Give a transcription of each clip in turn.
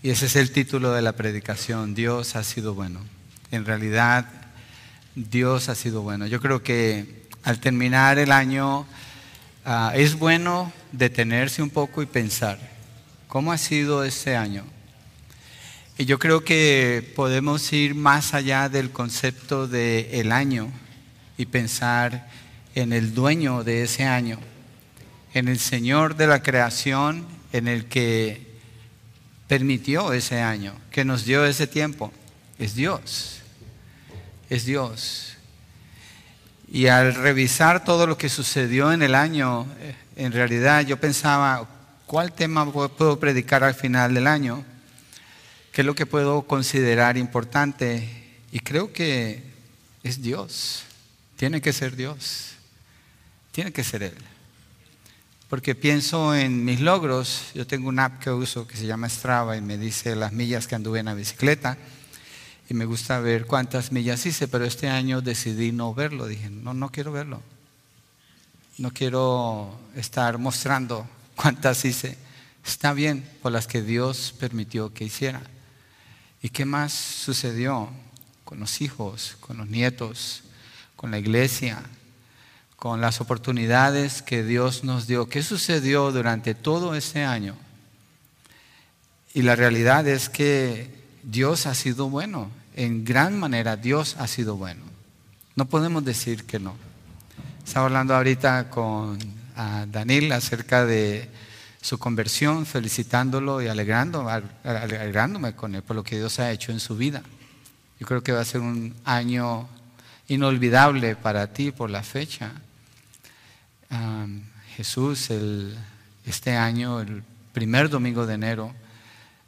Y ese es el título de la predicación, Dios ha sido bueno. En realidad, Dios ha sido bueno. Yo creo que al terminar el año ah, es bueno detenerse un poco y pensar, ¿cómo ha sido este año? Y yo creo que podemos ir más allá del concepto del el año y pensar en el dueño de ese año, en el Señor de la creación, en el que permitió ese año, que nos dio ese tiempo. Es Dios, es Dios. Y al revisar todo lo que sucedió en el año, eh, en realidad yo pensaba, ¿cuál tema puedo predicar al final del año? ¿Qué es lo que puedo considerar importante? Y creo que es Dios. Tiene que ser Dios. Tiene que ser Él. Porque pienso en mis logros. Yo tengo una app que uso que se llama Strava y me dice las millas que anduve en la bicicleta. Y me gusta ver cuántas millas hice, pero este año decidí no verlo. Dije, no, no quiero verlo. No quiero estar mostrando cuántas hice. Está bien por las que Dios permitió que hiciera. ¿Y qué más sucedió con los hijos, con los nietos, con la iglesia, con las oportunidades que Dios nos dio? ¿Qué sucedió durante todo ese año? Y la realidad es que Dios ha sido bueno. En gran manera Dios ha sido bueno. No podemos decir que no. Estaba hablando ahorita con Daniel acerca de su conversión, felicitándolo y alegrándome con él por lo que Dios ha hecho en su vida. Yo creo que va a ser un año inolvidable para ti por la fecha. Jesús este año, el primer domingo de enero,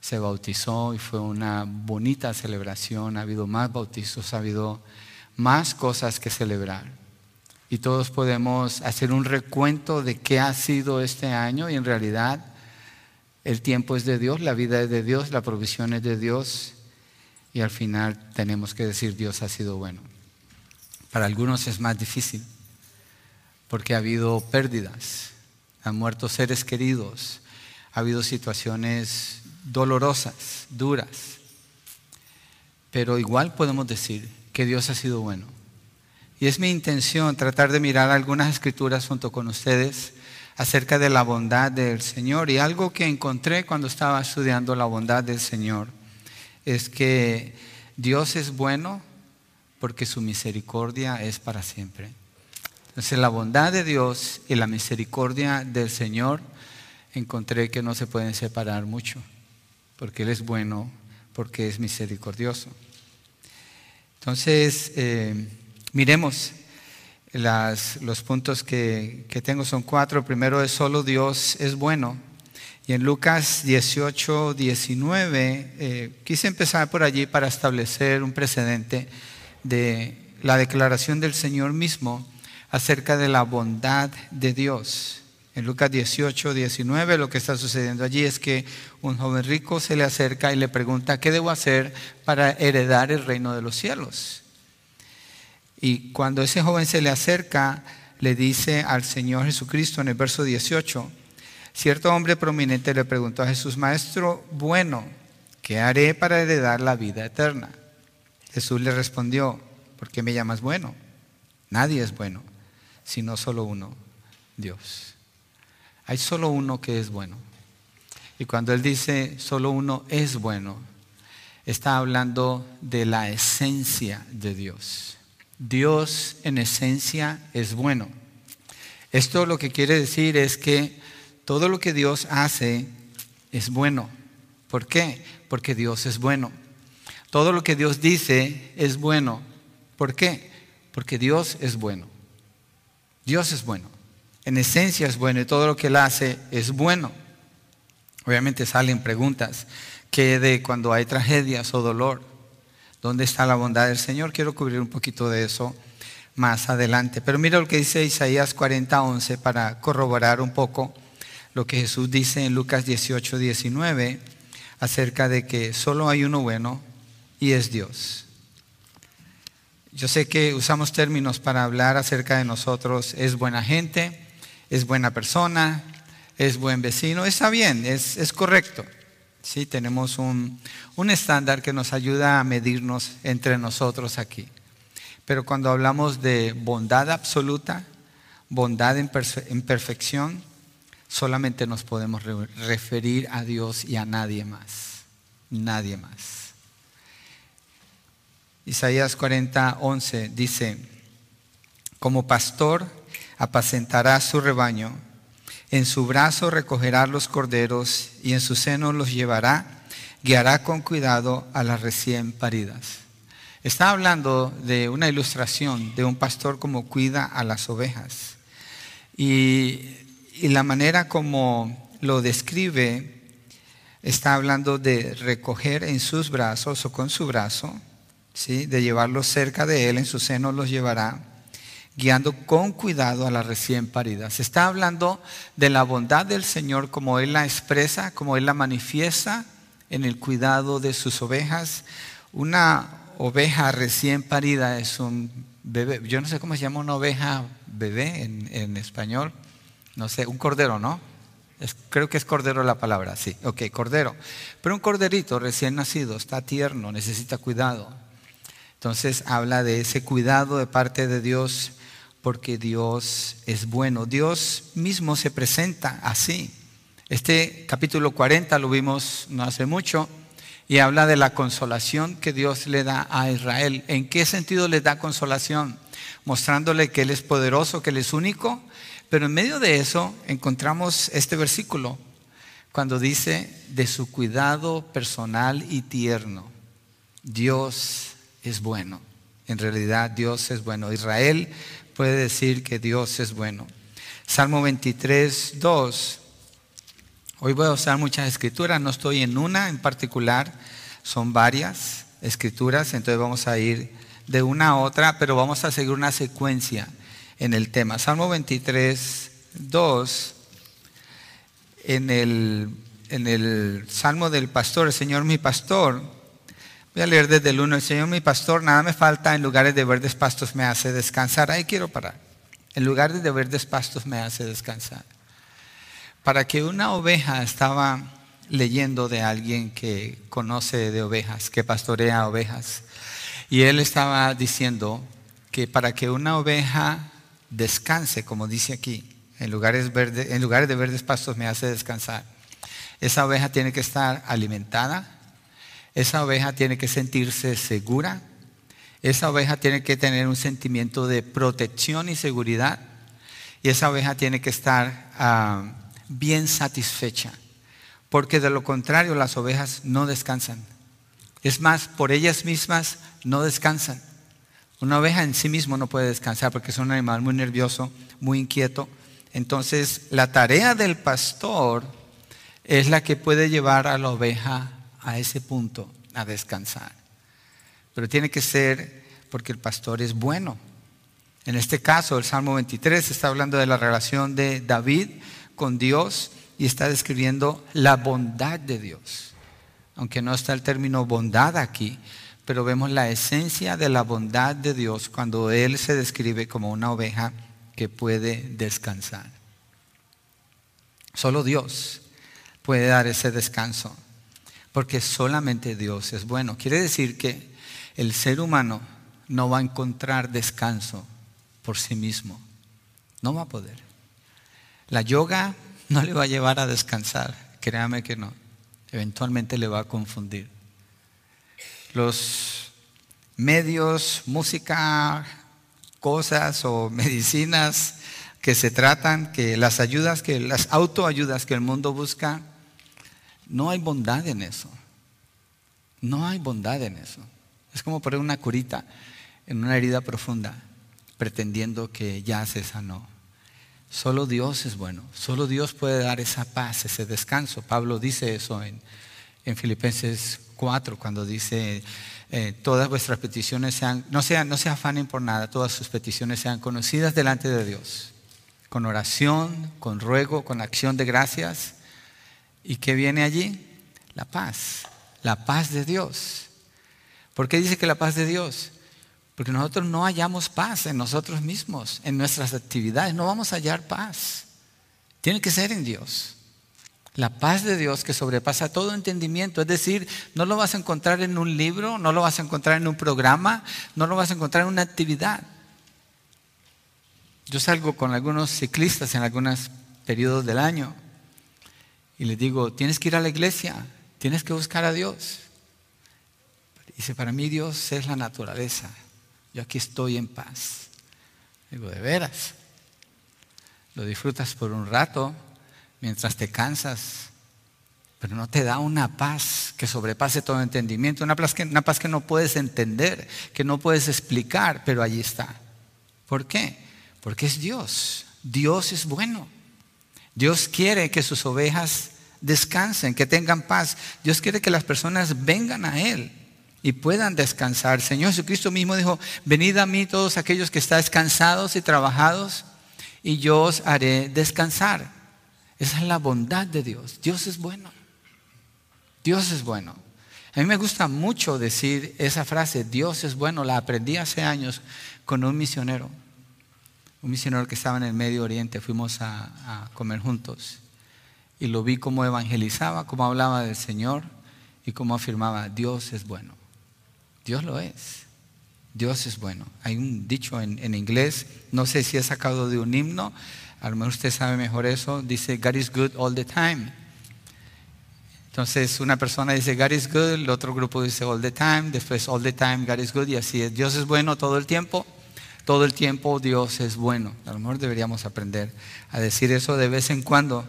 se bautizó y fue una bonita celebración. Ha habido más bautizos, ha habido más cosas que celebrar y todos podemos hacer un recuento de qué ha sido este año y en realidad el tiempo es de Dios, la vida es de Dios, la provisión es de Dios y al final tenemos que decir Dios ha sido bueno. Para algunos es más difícil porque ha habido pérdidas, han muerto seres queridos, ha habido situaciones dolorosas, duras, pero igual podemos decir que Dios ha sido bueno y es mi intención tratar de mirar algunas escrituras junto con ustedes acerca de la bondad del Señor. Y algo que encontré cuando estaba estudiando la bondad del Señor es que Dios es bueno porque su misericordia es para siempre. Entonces la bondad de Dios y la misericordia del Señor encontré que no se pueden separar mucho, porque Él es bueno, porque es misericordioso. Entonces, eh, Miremos los puntos que, tengo, son cuatro. primero es solo Dios es bueno. Y en Lucas 18, 19, eh, quise empezar por allí para establecer un precedente de la declaración del Señor mismo acerca de la bondad de Dios. En Lucas 18, 19, lo que está sucediendo allí es que un joven rico se le acerca y le pregunta, ¿qué debo hacer para heredar el reino de los cielos? Y cuando ese joven se le acerca, le dice al Señor Jesucristo en el verso 18, cierto hombre prominente le preguntó a Jesús, Maestro bueno, ¿qué haré para heredar la vida eterna? Jesús le respondió, ¿por qué me llamas bueno? Nadie es bueno, sino solo uno, Dios. Hay solo uno que es bueno. Y cuando Él dice solo uno es bueno, está hablando de la esencia de Dios. Dios en esencia es bueno. Esto lo que quiere decir es que todo lo que Dios hace es bueno. ¿Por qué? Porque Dios es bueno. Todo lo que Dios dice es bueno. ¿Por qué? Porque Dios es bueno. Dios es bueno. En esencia es bueno y todo lo que Él hace es bueno. Obviamente salen preguntas. ¿Qué de cuando hay tragedias o dolor? ¿Dónde está la bondad del Señor? Quiero cubrir un poquito de eso más adelante. Pero mira lo que dice Isaías 40:11 para corroborar un poco lo que Jesús dice en Lucas 18, 19 acerca de que solo hay uno bueno y es Dios. Yo sé que usamos términos para hablar acerca de nosotros, es buena gente, es buena persona, es buen vecino, está bien, es, es correcto. Sí, tenemos un, un estándar que nos ayuda a medirnos entre nosotros aquí. Pero cuando hablamos de bondad absoluta, bondad en, perfección, solamente nos podemos referir a Dios y a nadie más. Nadie más. Isaías 40, 11 dice, como pastor apacentará su rebaño, en su brazo recogerá los corderos y en su seno los llevará, guiará con cuidado a las recién paridas. Está hablando de una ilustración de un pastor como cuida a las ovejas. Y, la manera como lo describe, está hablando de recoger en sus brazos o con su brazo, ¿sí? de llevarlos cerca de él, en su seno los llevará, guiando con cuidado a las recién paridas. Está hablando de la bondad del Señor como Él la expresa, como Él la manifiesta en el cuidado de sus ovejas. Una oveja recién parida es un bebé, yo no sé cómo se llama una oveja bebé en, español, no sé, un cordero, ¿no? creo que es cordero la palabra, sí, ok, cordero. Pero un corderito recién nacido, está tierno, necesita cuidado. Entonces habla de ese cuidado de parte de Dios porque Dios es bueno. Dios mismo se presenta así. Este capítulo 40 lo vimos no hace mucho y habla de la consolación que Dios le da a Israel. ¿En qué sentido le da consolación? Mostrándole que Él es poderoso, que Él es único. Pero en medio de eso encontramos este versículo, cuando dice de su cuidado personal y tierno. Dios es bueno. En realidad Dios es bueno. Israel puede decir que Dios es bueno. Salmo 23, 2 Hoy voy a usar muchas escrituras, no estoy en una en particular, son varias escrituras, entonces vamos a ir de una a otra, pero vamos a seguir una secuencia en el tema. Salmo 23, 2, en el, en el Salmo del pastor, el Señor mi pastor, voy a leer desde el 1, el Señor mi pastor, nada me falta, en lugares de verdes pastos me hace descansar, ahí quiero parar, en lugares de verdes pastos me hace descansar. Para que una oveja estaba leyendo de alguien que conoce de ovejas, que pastorea ovejas. Y él estaba diciendo que para que una oveja descanse, como dice aquí, en lugares, en lugares de verdes pastos me hace descansar, esa oveja tiene que estar alimentada, esa oveja tiene que sentirse segura, esa oveja tiene que tener un sentimiento de protección y seguridad, y esa oveja tiene que estar... Ah, bien satisfecha, porque de lo contrario las ovejas no descansan. Es más, por ellas mismas no descansan. Una oveja en sí mismo no puede descansar porque es un animal muy nervioso, muy inquieto. Entonces, la tarea del pastor es la que puede llevar a la oveja a ese punto, a descansar. Pero tiene que ser porque el pastor es bueno. En este caso, el Salmo 23 está hablando de la relación de David con Dios y está describiendo la bondad de Dios. Aunque no está el término bondad aquí, pero vemos la esencia de la bondad de Dios cuando Él se describe como una oveja que puede descansar. Solo Dios puede dar ese descanso, porque solamente Dios es bueno. Quiere decir que el ser humano no va a encontrar descanso por sí mismo. No va a poder. La yoga no le va a llevar a descansar, créame que no. Eventualmente le va a confundir. Los medios, música, cosas o medicinas que se tratan, que las ayudas, que las autoayudas que el mundo busca, no hay bondad en eso. No hay bondad en eso. Es como poner una curita en una herida profunda, pretendiendo que ya se sanó. Solo Dios es bueno, solo Dios puede dar esa paz, ese descanso. Pablo dice eso en, Filipenses 4, cuando dice, eh, todas vuestras peticiones sean, no, sean, no se afanen por nada, todas sus peticiones sean conocidas delante de Dios, con oración, con ruego, con acción de gracias. ¿Y qué viene allí? La paz, la paz de Dios. ¿Por qué dice que la paz de Dios? Porque nosotros no hallamos paz en nosotros mismos, en nuestras actividades, no vamos a hallar paz. Tiene que ser en Dios. La paz de Dios que sobrepasa todo entendimiento. Es decir, no lo vas a encontrar en un libro, no lo vas a encontrar en un programa, no lo vas a encontrar en una actividad. Yo salgo con algunos ciclistas en algunos periodos del año y les digo, tienes que ir a la iglesia, tienes que buscar a Dios. Dice, para mí Dios es la naturaleza. Yo aquí estoy en paz. Digo, de veras. Lo disfrutas por un rato mientras te cansas, pero no te da una paz que sobrepase todo entendimiento, una paz que, una paz que no puedes entender, que no puedes explicar, pero allí está. ¿Por qué? Porque es Dios. Dios es bueno. Dios quiere que sus ovejas descansen, que tengan paz. Dios quiere que las personas vengan a Él y puedan descansar. Señor Jesucristo mismo dijo, venid a mí todos aquellos que estáis cansados y trabajados y yo os haré descansar. Esa es la bondad de Dios. Dios es bueno. Dios es bueno. A mí me gusta mucho decir esa frase, Dios es bueno. La aprendí hace años con un misionero un misionero que estaba en el Medio Oriente, fuimos a, comer juntos y lo vi cómo evangelizaba, cómo hablaba del Señor y cómo afirmaba, Dios es bueno. Dios lo es. Dios es bueno. Hay un dicho en, en, inglés, no sé si es sacado de un himno, a lo mejor usted sabe mejor eso, dice, God is good all the time. Entonces una persona dice, God is good, el otro grupo dice all the time, después all the time, God is good, y así es. Dios es bueno todo el tiempo todo el tiempo Dios es bueno. A lo mejor deberíamos aprender a decir eso de vez en cuando.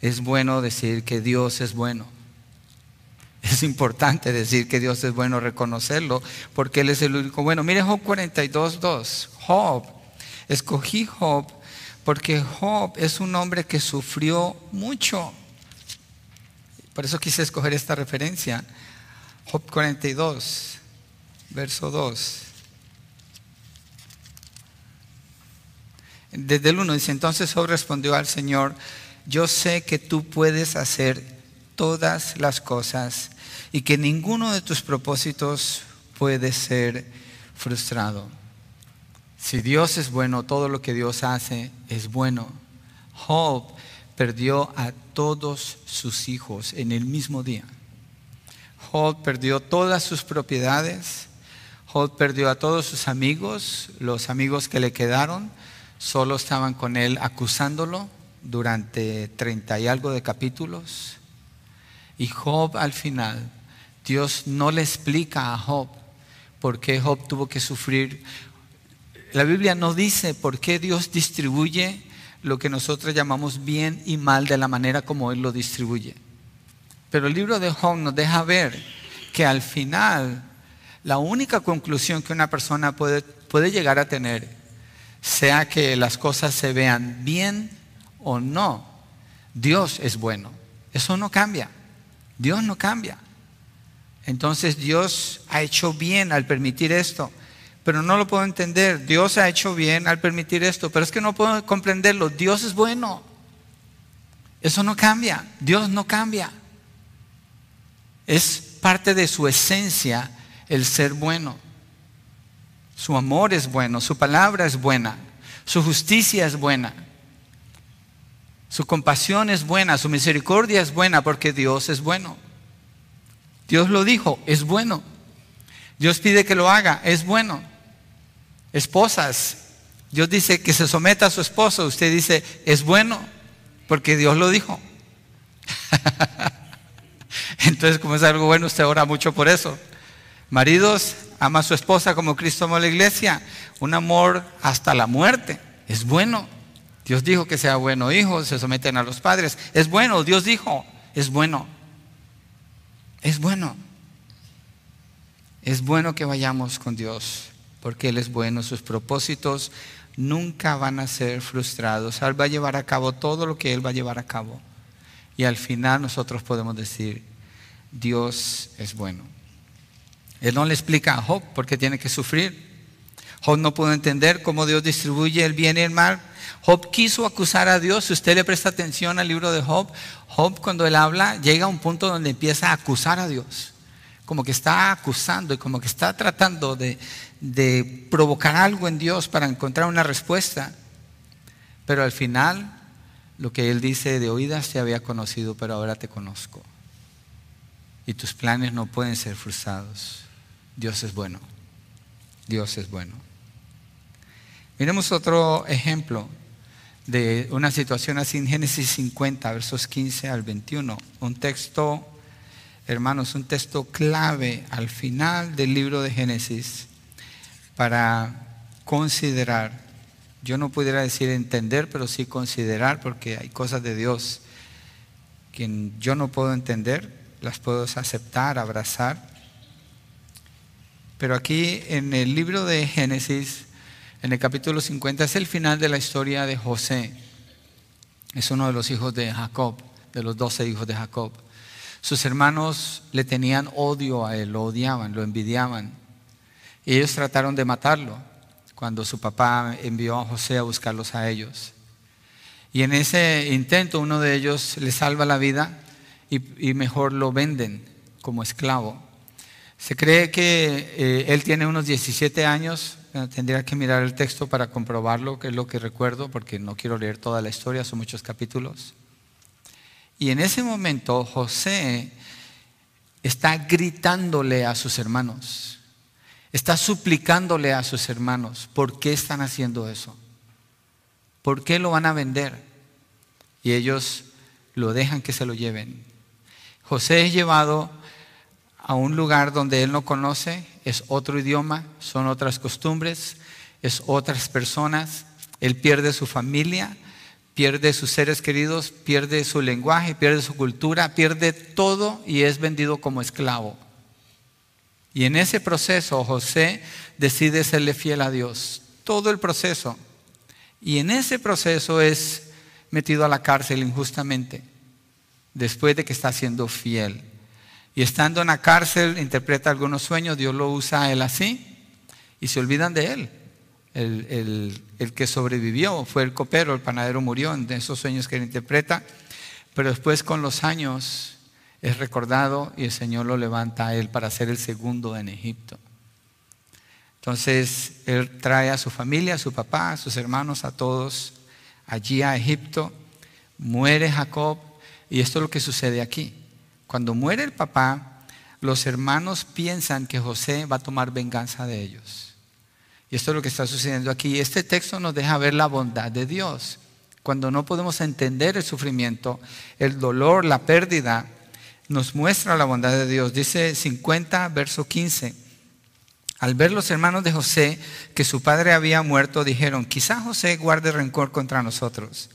Es bueno decir que Dios es bueno. Es importante decir que Dios es bueno, reconocerlo, porque Él es el único bueno. Mire Job 42.2. Job. Escogí Job porque Job es un hombre que sufrió mucho. Por eso quise escoger esta referencia. Job 42, verso 2. Desde el 1 dice, entonces Job respondió al Señor, yo sé que tú puedes hacer todas las cosas y que ninguno de tus propósitos puede ser frustrado. Si Dios es bueno, todo lo que Dios hace es bueno. Job perdió a todos sus hijos en el mismo día. Job perdió todas sus propiedades. Job perdió a todos sus amigos, los amigos que le quedaron solo estaban con él acusándolo durante treinta y algo de capítulos. Y Job al final, Dios no le explica a Job por qué Job tuvo que sufrir. La Biblia no dice por qué Dios distribuye lo que nosotros llamamos bien y mal de la manera como Él lo distribuye. Pero el libro de Job nos deja ver que al final la única conclusión que una persona puede, puede llegar a tener sea que las cosas se vean bien o no, Dios es bueno. Eso no cambia. Dios no cambia. Entonces Dios ha hecho bien al permitir esto, pero no lo puedo entender. Dios ha hecho bien al permitir esto, pero es que no puedo comprenderlo. Dios es bueno. Eso no cambia. Dios no cambia. Es parte de su esencia el ser bueno. Su amor es bueno, su palabra es buena, su justicia es buena, su compasión es buena, su misericordia es buena porque Dios es bueno. Dios lo dijo, es bueno. Dios pide que lo haga, es bueno. Esposas, Dios dice que se someta a su esposo, usted dice, es bueno, porque Dios lo dijo. Entonces, como es algo bueno, usted ora mucho por eso. Maridos, ama a su esposa como Cristo amó a la iglesia. Un amor hasta la muerte. Es bueno. Dios dijo que sea bueno. Hijos se someten a los padres. Es bueno. Dios dijo. Es bueno. Es bueno. Es bueno que vayamos con Dios porque Él es bueno. Sus propósitos nunca van a ser frustrados. Él va a llevar a cabo todo lo que Él va a llevar a cabo. Y al final nosotros podemos decir, Dios es bueno. Él no le explica a Job por qué tiene que sufrir. Job no pudo entender cómo Dios distribuye el bien y el mal. Job quiso acusar a Dios. Si usted le presta atención al libro de Job, Job cuando él habla llega a un punto donde empieza a acusar a Dios. Como que está acusando y como que está tratando de, provocar algo en Dios para encontrar una respuesta. Pero al final lo que él dice, de oídas te había conocido, pero ahora te conozco. Y tus planes no pueden ser frustrados. Dios es bueno. Dios es bueno. Miremos otro ejemplo de una situación así en Génesis 50, versos 15 al 21. Un texto, hermanos, un texto clave al final del libro de Génesis para considerar. Yo no pudiera decir entender, pero sí considerar, porque hay cosas de Dios que yo no puedo entender, las puedo aceptar, abrazar. Pero aquí en el libro de Génesis, en el capítulo 50, es el final de la historia de José. Es uno de los hijos de Jacob, de los doce hijos de Jacob. Sus hermanos le tenían odio a él, lo odiaban, lo envidiaban. Y ellos trataron de matarlo cuando su papá envió a José a buscarlos a ellos. Y en ese intento uno de ellos le salva la vida y, mejor lo venden como esclavo. Se cree que eh, él tiene unos 17 años, tendría que mirar el texto para comprobarlo, que es lo que recuerdo, porque no quiero leer toda la historia, son muchos capítulos. Y en ese momento José está gritándole a sus hermanos, está suplicándole a sus hermanos, ¿por qué están haciendo eso? ¿Por qué lo van a vender? Y ellos lo dejan que se lo lleven. José es llevado a un lugar donde él no conoce, es otro idioma, son otras costumbres, es otras personas, él pierde su familia, pierde sus seres queridos, pierde su lenguaje, pierde su cultura, pierde todo y es vendido como esclavo. Y en ese proceso José decide serle fiel a Dios, todo el proceso. Y en ese proceso es metido a la cárcel injustamente, después de que está siendo fiel. Y estando en la cárcel, interpreta algunos sueños, Dios lo usa a él así, y se olvidan de él. El, que sobrevivió fue el copero, el panadero murió en esos sueños que él interpreta, pero después con los años es recordado y el Señor lo levanta a él para ser el segundo en Egipto. Entonces él trae a su familia, a su papá, a sus hermanos, a todos allí a Egipto, muere Jacob y esto es lo que sucede aquí. Cuando muere el papá, los hermanos piensan que José va a tomar venganza de ellos. Y esto es lo que está sucediendo aquí. Este texto nos deja ver la bondad de Dios. Cuando no podemos entender el sufrimiento, el dolor, la pérdida, nos muestra la bondad de Dios. Dice 50, verso 15. Al ver los hermanos de José que su padre había muerto, dijeron, quizá José guarde rencor contra nosotros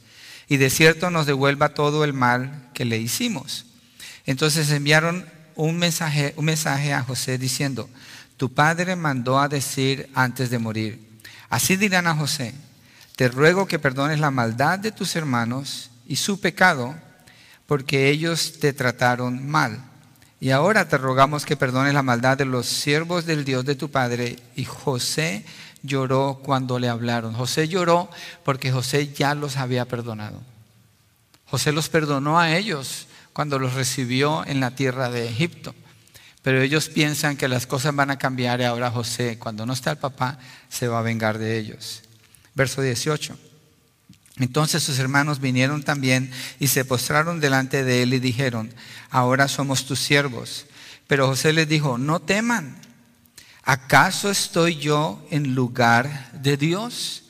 y de cierto nos devuelva todo el mal que le hicimos. Entonces enviaron un mensaje, a José diciendo, tu padre mandó a decir antes de morir, así dirán a José, te ruego que perdones la maldad de tus hermanos y su pecado, porque ellos te trataron mal. Y ahora te rogamos que perdones la maldad de los siervos del Dios de tu padre. Y José lloró cuando le hablaron. José lloró porque José ya los había perdonado. José los perdonó a ellos cuando los recibió en la tierra de Egipto. Pero ellos piensan que las cosas van a cambiar y ahora José, cuando no está el papá, se va a vengar de ellos. Verso 18. Entonces sus hermanos vinieron también y se postraron delante de él y dijeron, ahora somos tus siervos. Pero José les dijo, no teman, ¿acaso estoy yo en lugar de Dios?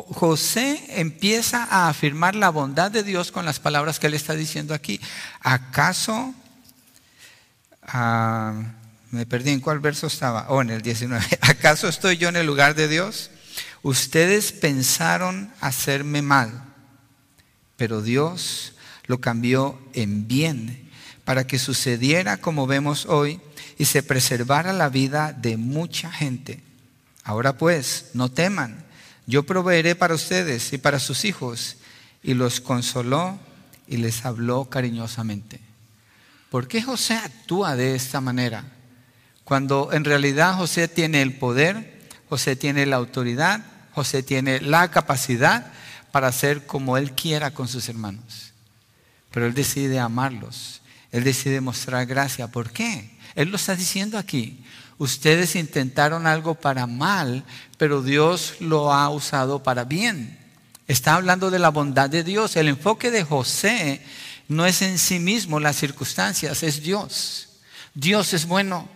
José empieza a afirmar la bondad de Dios con las palabras que él está diciendo aquí. ¿Acaso, ah, me perdí en cuál verso estaba? Oh, en el 19. ¿Acaso estoy yo en el lugar de Dios? Ustedes pensaron hacerme mal, pero Dios lo cambió en bien para que sucediera como vemos hoy y se preservara la vida de mucha gente. Ahora pues, no teman yo proveeré para ustedes y para sus hijos. Y los consoló y les habló cariñosamente. ¿Por qué José actúa de esta manera? Cuando en realidad José tiene el poder, José tiene la autoridad, José tiene la capacidad para hacer como él quiera con sus hermanos. Pero él decide amarlos, él decide mostrar gracia. ¿Por qué? Él lo está diciendo aquí. Ustedes intentaron algo para mal, pero Dios lo ha usado para bien. Está hablando de la bondad de Dios. El enfoque de José no es en sí mismo las circunstancias, es Dios. Dios es bueno.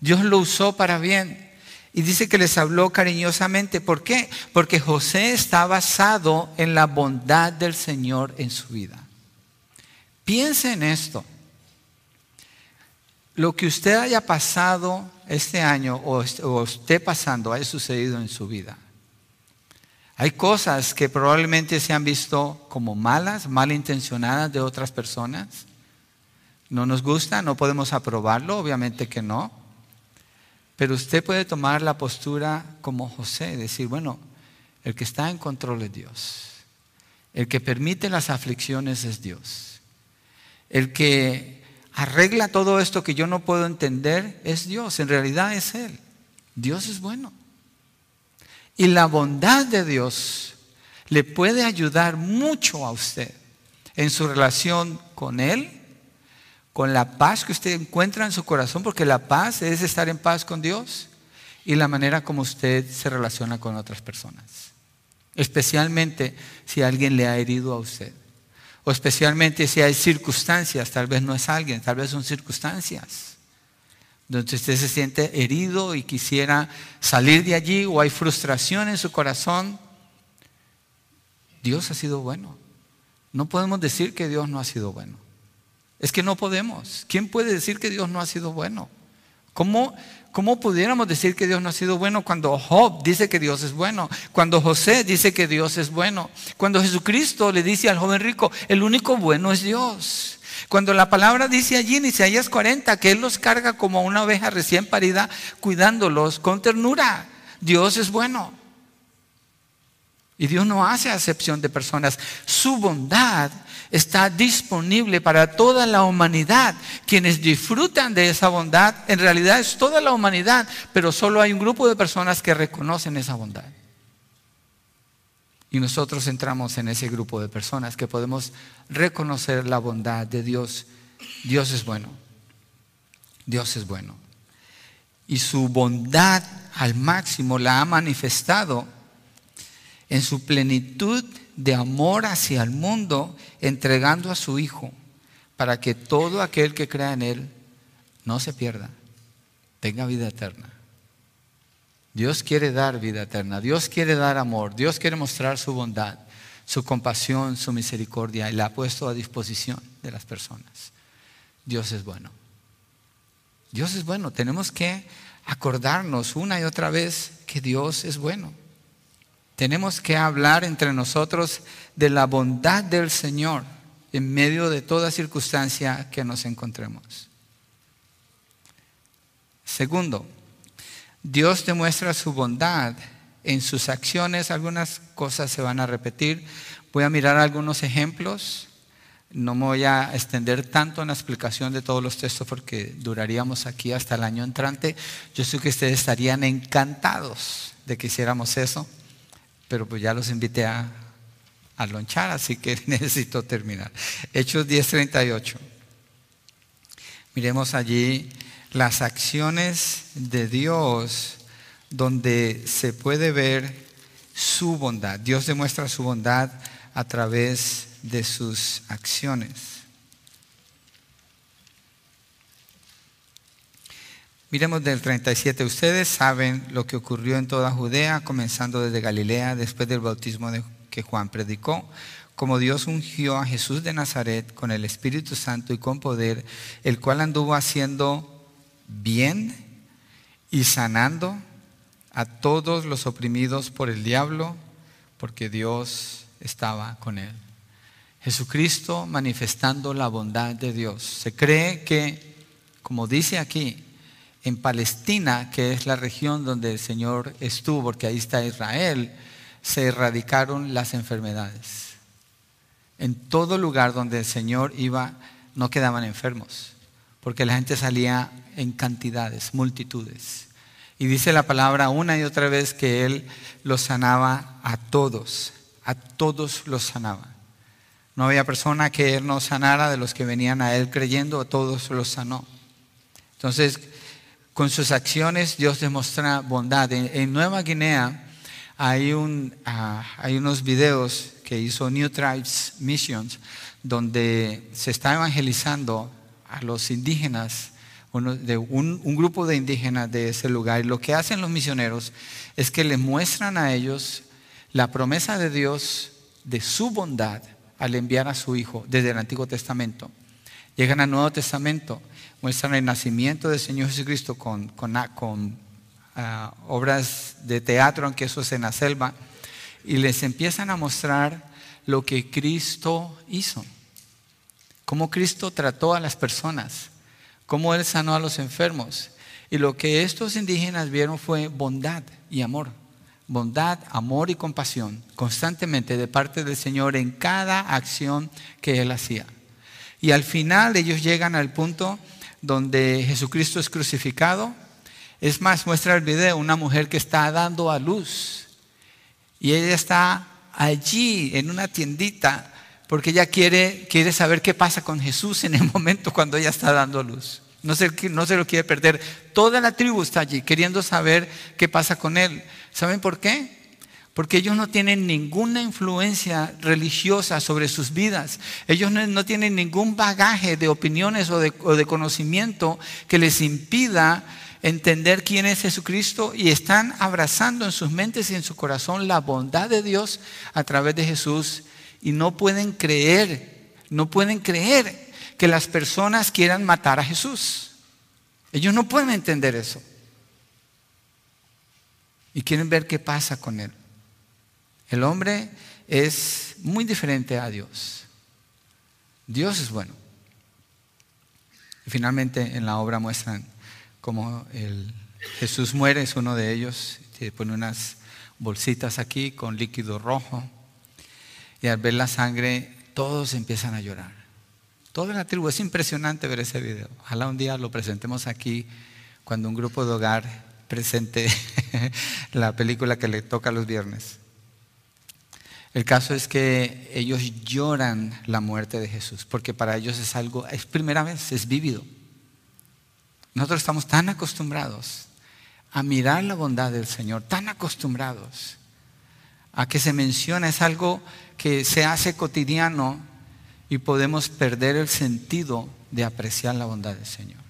Dios lo usó para bien. Y dice que les habló cariñosamente. ¿Por qué? Porque José está basado en la bondad del Señor en su vida. Piense en esto. Lo que usted haya pasado este año o esté pasando haya sucedido en su vida. Hay cosas que probablemente se han visto como malas, malintencionadas de otras personas. No nos gusta, no podemos aprobarlo, obviamente que no. Pero usted puede tomar la postura como José, decir, bueno, el que está en control es Dios. El que permite las aflicciones es Dios. El que arregla todo esto que yo no puedo entender es Dios. En realidad es Él. Dios es bueno. Y la bondad de Dios le puede ayudar mucho a usted en su relación con Él con la paz que usted encuentra en su corazón, porque la paz es estar en paz con Dios y la manera como usted se relaciona con otras personas. Especialmente si alguien le ha herido a usted. O especialmente si hay circunstancias, tal vez no es alguien, tal vez son circunstancias. Donde usted se siente herido y quisiera salir de allí o hay frustración en su corazón. Dios ha sido bueno. No podemos decir que Dios no ha sido bueno. Es que no podemos. ¿Quién puede decir que Dios no ha sido bueno? ¿Cómo, ¿Cómo pudiéramos decir que Dios no ha sido bueno cuando Job dice que Dios es bueno? Cuando José dice que Dios es bueno. Cuando Jesucristo le dice al joven rico, el único bueno es Dios. Cuando la palabra dice allí en Isaías 40 que Él los carga como una oveja recién parida, cuidándolos con ternura. Dios es bueno. Y Dios no hace acepción de personas. Su bondad está disponible para toda la humanidad. Quienes disfrutan de esa bondad, en realidad es toda la humanidad, pero solo hay un grupo de personas que reconocen esa bondad. Y nosotros entramos en ese grupo de personas que podemos reconocer la bondad de Dios. Dios es bueno. Dios es bueno. Y su bondad al máximo la ha manifestado en su plenitud de amor hacia el mundo, entregando a su Hijo, para que todo aquel que crea en Él no se pierda, tenga vida eterna. Dios quiere dar vida eterna, Dios quiere dar amor, Dios quiere mostrar su bondad, su compasión, su misericordia y la ha puesto a disposición de las personas. Dios es bueno. Dios es bueno. Tenemos que acordarnos una y otra vez que Dios es bueno. Tenemos que hablar entre nosotros de la bondad del Señor en medio de toda circunstancia que nos encontremos. Segundo, Dios demuestra su bondad en sus acciones. Algunas cosas se van a repetir. Voy a mirar algunos ejemplos. No me voy a extender tanto en la explicación de todos los textos porque duraríamos aquí hasta el año entrante. Yo sé que ustedes estarían encantados de que hiciéramos eso pero pues ya los invité a, a lonchar, así que necesito terminar. Hechos 10:38. Miremos allí las acciones de Dios donde se puede ver su bondad. Dios demuestra su bondad a través de sus acciones. Miremos del 37. Ustedes saben lo que ocurrió en toda Judea, comenzando desde Galilea, después del bautismo de que Juan predicó, como Dios ungió a Jesús de Nazaret con el Espíritu Santo y con poder, el cual anduvo haciendo bien y sanando a todos los oprimidos por el diablo, porque Dios estaba con él. Jesucristo manifestando la bondad de Dios. Se cree que, como dice aquí, en Palestina, que es la región donde el Señor estuvo, porque ahí está Israel, se erradicaron las enfermedades. En todo lugar donde el Señor iba, no quedaban enfermos, porque la gente salía en cantidades, multitudes. Y dice la palabra una y otra vez que Él los sanaba a todos, a todos los sanaba. No había persona que Él no sanara de los que venían a Él creyendo, a todos los sanó. Entonces, con sus acciones Dios demuestra bondad. En, Nueva Guinea ah, hay unos videos que hizo New Tribes Missions donde se está evangelizando a los indígenas, de un, un, grupo de indígenas de ese lugar. Y lo que hacen los misioneros es que les muestran a ellos la promesa de Dios de su bondad al enviar a su Hijo desde el Antiguo Testamento. Llegan al Nuevo Testamento, muestran el nacimiento del Señor Jesucristo con, con, ah, obras de teatro, aunque eso es en la selva, y les empiezan a mostrar lo que Cristo hizo, cómo Cristo trató a las personas, cómo Él sanó a los enfermos. Y lo que estos indígenas vieron fue bondad y amor bondad, amor y compasión constantemente de parte del Señor en cada acción que Él hacía. Y al final ellos llegan al punto donde Jesucristo es crucificado. Es más, muestra el video, una mujer que está dando a luz. Y ella está allí en una tiendita porque ella quiere, quiere saber qué pasa con Jesús en el momento cuando ella está dando luz. No se, no se lo quiere perder. Toda la tribu está allí queriendo saber qué pasa con él. ¿Saben por qué? Porque ellos no tienen ninguna influencia religiosa sobre sus vidas. Ellos no, tienen ningún bagaje de opiniones o de, conocimiento que les impida entender quién es Jesucristo y están abrazando en sus mentes y en su corazón la bondad de Dios a través de Jesús y no pueden creer, no pueden creer que las personas quieran matar a Jesús. Ellos no pueden entender eso y quieren ver qué pasa con él. El hombre es muy diferente a Dios. Dios es bueno. Y finalmente en la obra muestran cómo el Jesús muere, es uno de ellos, pone unas bolsitas aquí con líquido rojo. Y al ver la sangre, todos empiezan a llorar. Toda la tribu, es impresionante ver ese video. Ojalá un día lo presentemos aquí cuando un grupo de hogar presente la película que le toca los viernes. El caso es que ellos lloran la muerte de Jesús, porque para ellos es algo, es primera vez, es vívido. Nosotros estamos tan acostumbrados a mirar la bondad del Señor, tan acostumbrados a que se menciona, es algo que se hace cotidiano y podemos perder el sentido de apreciar la bondad del Señor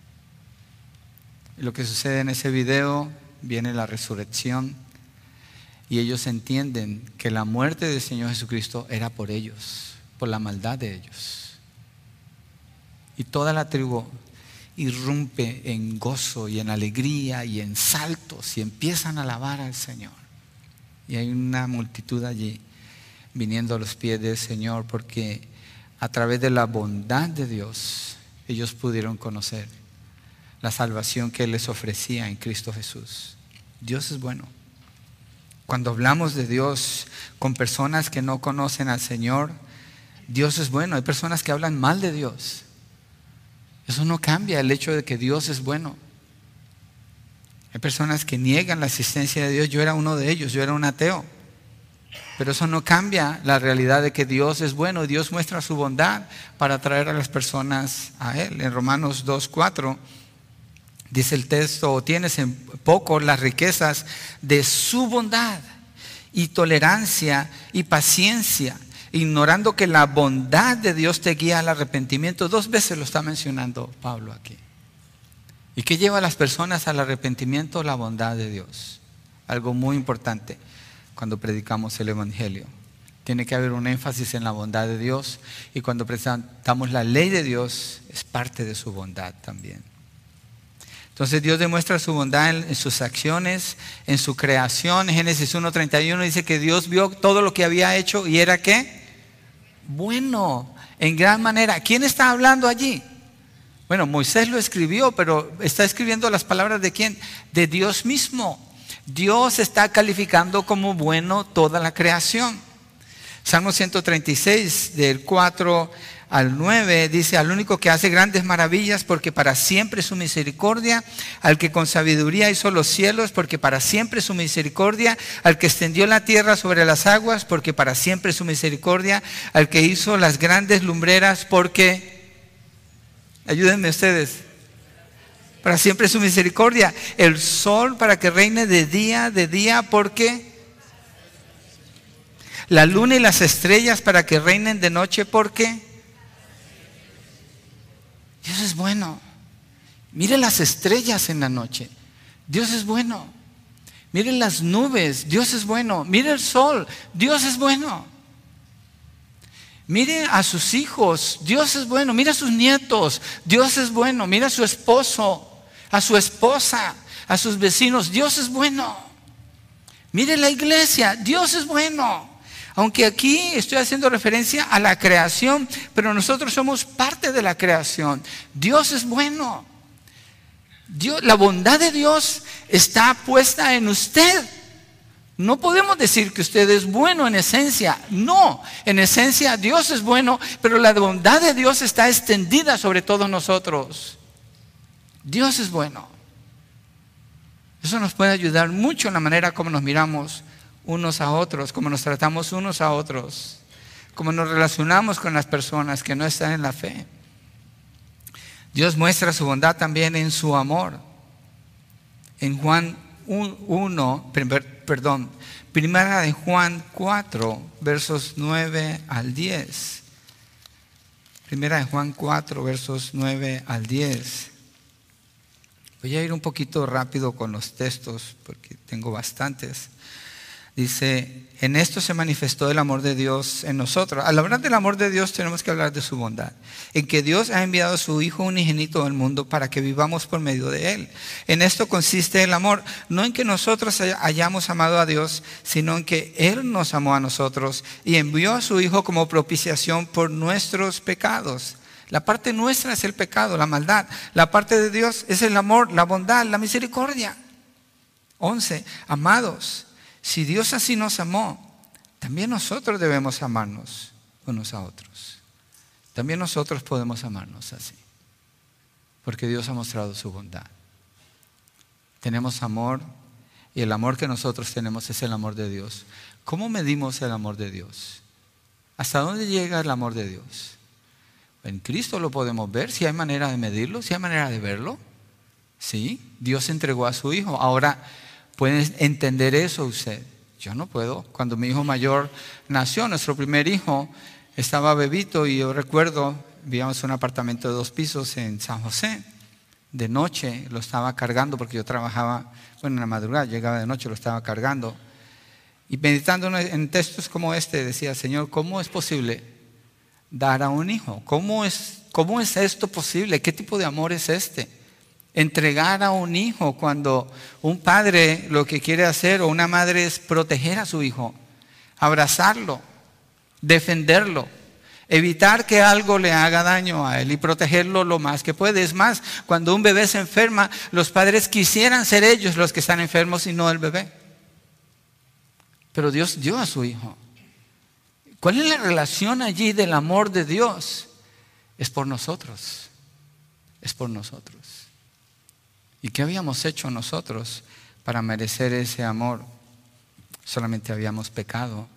lo que sucede en ese video, viene la resurrección y ellos entienden que la muerte del Señor Jesucristo era por ellos, por la maldad de ellos. Y toda la tribu irrumpe en gozo y en alegría y en saltos y empiezan a alabar al Señor. Y hay una multitud allí viniendo a los pies del Señor porque a través de la bondad de Dios ellos pudieron conocer la salvación que Él les ofrecía en Cristo Jesús. Dios es bueno. Cuando hablamos de Dios con personas que no conocen al Señor, Dios es bueno. Hay personas que hablan mal de Dios. Eso no cambia el hecho de que Dios es bueno. Hay personas que niegan la existencia de Dios. Yo era uno de ellos, yo era un ateo. Pero eso no cambia la realidad de que Dios es bueno. Dios muestra su bondad para traer a las personas a Él. En Romanos 2.4 dice el texto, tienes en poco las riquezas de su bondad y tolerancia y paciencia, ignorando que la bondad de Dios te guía al arrepentimiento. Dos veces lo está mencionando Pablo aquí. ¿Y qué lleva a las personas al arrepentimiento? La bondad de Dios. Algo muy importante cuando predicamos el Evangelio. Tiene que haber un énfasis en la bondad de Dios y cuando presentamos la ley de Dios es parte de su bondad también. Entonces Dios demuestra su bondad en, sus acciones, en su creación. Génesis 1.31 dice que Dios vio todo lo que había hecho y era qué? Bueno, en gran manera. ¿Quién está hablando allí? Bueno, Moisés lo escribió, pero está escribiendo las palabras de quién? De Dios mismo. Dios está calificando como bueno toda la creación. Salmo 136, del 4 al 9 dice, al único que hace grandes maravillas porque para siempre su misericordia, al que con sabiduría hizo los cielos porque para siempre su misericordia, al que extendió la tierra sobre las aguas porque para siempre su misericordia, al que hizo las grandes lumbreras porque, ayúdenme ustedes, para siempre su misericordia, el sol para que reine de día, de día porque la luna y las estrellas para que reinen de noche porque Dios es bueno. Mire las estrellas en la noche. Dios es bueno. Mire las nubes. Dios es bueno. Mire el sol. Dios es bueno. Mire a sus hijos. Dios es bueno. Mire a sus nietos. Dios es bueno. Mire a su esposo, a su esposa, a sus vecinos. Dios es bueno. Mire la iglesia. Dios es bueno. Aunque aquí estoy haciendo referencia a la creación, pero nosotros somos parte de la creación. Dios es bueno. Dios, la bondad de Dios está puesta en usted. No podemos decir que usted es bueno en esencia. No, en esencia Dios es bueno, pero la bondad de Dios está extendida sobre todos nosotros. Dios es bueno. Eso nos puede ayudar mucho en la manera como nos miramos unos a otros, como nos tratamos unos a otros, como nos relacionamos con las personas que no están en la fe. Dios muestra su bondad también en su amor. En Juan 1, perdón, primera de Juan 4, versos 9 al 10. Primera de Juan 4, versos 9 al 10. Voy a ir un poquito rápido con los textos porque tengo bastantes. Dice, en esto se manifestó el amor de Dios en nosotros. Al hablar del amor de Dios tenemos que hablar de su bondad. En que Dios ha enviado a su Hijo unigénito al mundo para que vivamos por medio de Él. En esto consiste el amor, no en que nosotros hayamos amado a Dios, sino en que Él nos amó a nosotros y envió a su Hijo como propiciación por nuestros pecados. La parte nuestra es el pecado, la maldad. La parte de Dios es el amor, la bondad, la misericordia. 11. Amados. Si Dios así nos amó, también nosotros debemos amarnos unos a otros. También nosotros podemos amarnos así. Porque Dios ha mostrado su bondad. Tenemos amor y el amor que nosotros tenemos es el amor de Dios. ¿Cómo medimos el amor de Dios? ¿Hasta dónde llega el amor de Dios? En Cristo lo podemos ver, si hay manera de medirlo, si hay manera de verlo. Sí, Dios entregó a su Hijo. Ahora, ¿Pueden entender eso usted? Yo no puedo. Cuando mi hijo mayor nació, nuestro primer hijo, estaba bebito y yo recuerdo, vivíamos en un apartamento de dos pisos en San José. De noche lo estaba cargando porque yo trabajaba, bueno, en la madrugada, llegaba de noche, lo estaba cargando. Y meditando en textos como este, decía, Señor, ¿cómo es posible dar a un hijo? ¿Cómo es, cómo es esto posible? ¿Qué tipo de amor es este? Entregar a un hijo cuando un padre lo que quiere hacer o una madre es proteger a su hijo, abrazarlo, defenderlo, evitar que algo le haga daño a él y protegerlo lo más que puede. Es más, cuando un bebé se enferma, los padres quisieran ser ellos los que están enfermos y no el bebé. Pero Dios dio a su hijo. ¿Cuál es la relación allí del amor de Dios? Es por nosotros. Es por nosotros. ¿Y qué habíamos hecho nosotros para merecer ese amor? Solamente habíamos pecado.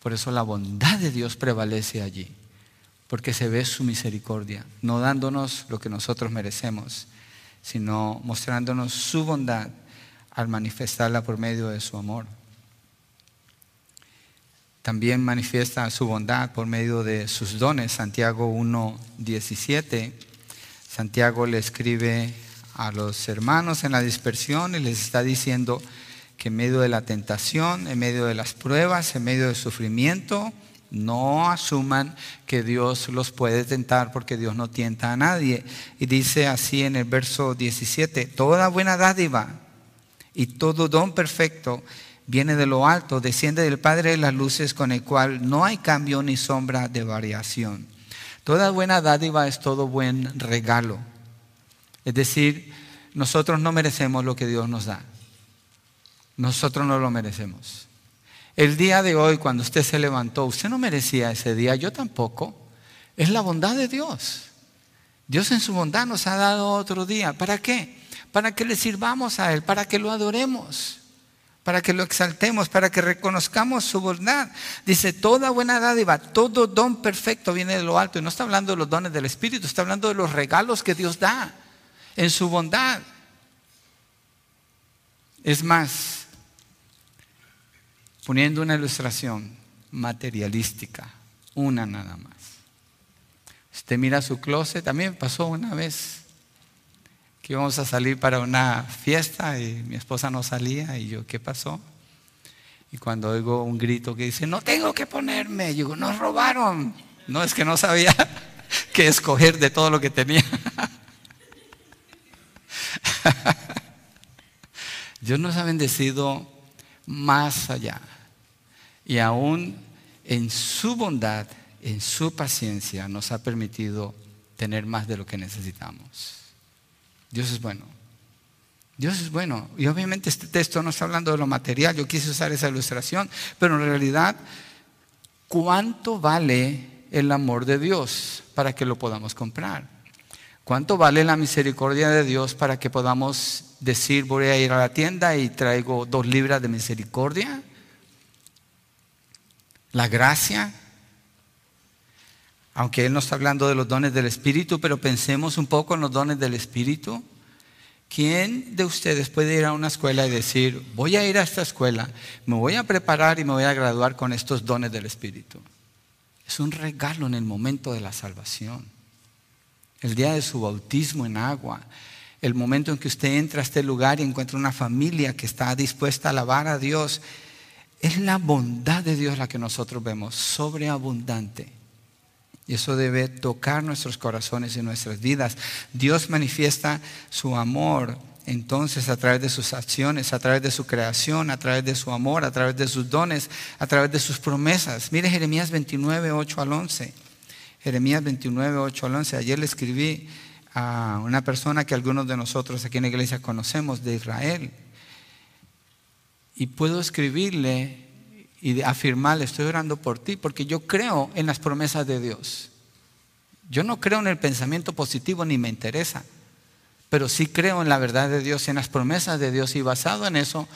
Por eso la bondad de Dios prevalece allí, porque se ve su misericordia, no dándonos lo que nosotros merecemos, sino mostrándonos su bondad al manifestarla por medio de su amor. También manifiesta su bondad por medio de sus dones. Santiago 1.17. Santiago le escribe a los hermanos en la dispersión y les está diciendo que en medio de la tentación, en medio de las pruebas, en medio del sufrimiento, no asuman que Dios los puede tentar porque Dios no tienta a nadie. Y dice así en el verso 17, toda buena dádiva y todo don perfecto viene de lo alto, desciende del Padre de las luces con el cual no hay cambio ni sombra de variación. Toda buena dádiva es todo buen regalo. Es decir, nosotros no merecemos lo que Dios nos da. Nosotros no lo merecemos. El día de hoy, cuando usted se levantó, usted no merecía ese día, yo tampoco. Es la bondad de Dios. Dios en su bondad nos ha dado otro día. ¿Para qué? Para que le sirvamos a Él, para que lo adoremos, para que lo exaltemos, para que reconozcamos su bondad. Dice, toda buena dádiva, todo don perfecto viene de lo alto. Y no está hablando de los dones del Espíritu, está hablando de los regalos que Dios da en su bondad. Es más, poniendo una ilustración, materialística, una nada más. Usted mira su closet, también pasó una vez que íbamos a salir para una fiesta y mi esposa no salía y yo, ¿qué pasó? Y cuando oigo un grito que dice, no tengo que ponerme, yo digo, nos robaron. No es que no sabía qué escoger de todo lo que tenía. Dios nos ha bendecido más allá. Y aún en su bondad, en su paciencia, nos ha permitido tener más de lo que necesitamos. Dios es bueno. Dios es bueno. Y obviamente este texto no está hablando de lo material. Yo quise usar esa ilustración. Pero en realidad, ¿cuánto vale el amor de Dios para que lo podamos comprar? ¿Cuánto vale la misericordia de Dios para que podamos decir voy a ir a la tienda y traigo dos libras de misericordia? La gracia. Aunque Él no está hablando de los dones del Espíritu, pero pensemos un poco en los dones del Espíritu. ¿Quién de ustedes puede ir a una escuela y decir, voy a ir a esta escuela, me voy a preparar y me voy a graduar con estos dones del Espíritu? Es un regalo en el momento de la salvación. El día de su bautismo en agua, el momento en que usted entra a este lugar y encuentra una familia que está dispuesta a alabar a Dios, es la bondad de Dios la que nosotros vemos, sobreabundante. Y eso debe tocar nuestros corazones y nuestras vidas. Dios manifiesta su amor entonces a través de sus acciones, a través de su creación, a través de su amor, a través de sus dones, a través de sus promesas. Mire Jeremías 29, 8 al 11. Jeremías 29, 8 al 11. Ayer le escribí a una persona que algunos de nosotros aquí en la iglesia conocemos, de Israel. Y puedo escribirle y afirmarle, estoy orando por ti, porque yo creo en las promesas de Dios. Yo no creo en el pensamiento positivo ni me interesa, pero sí creo en la verdad de Dios, en las promesas de Dios y basado en eso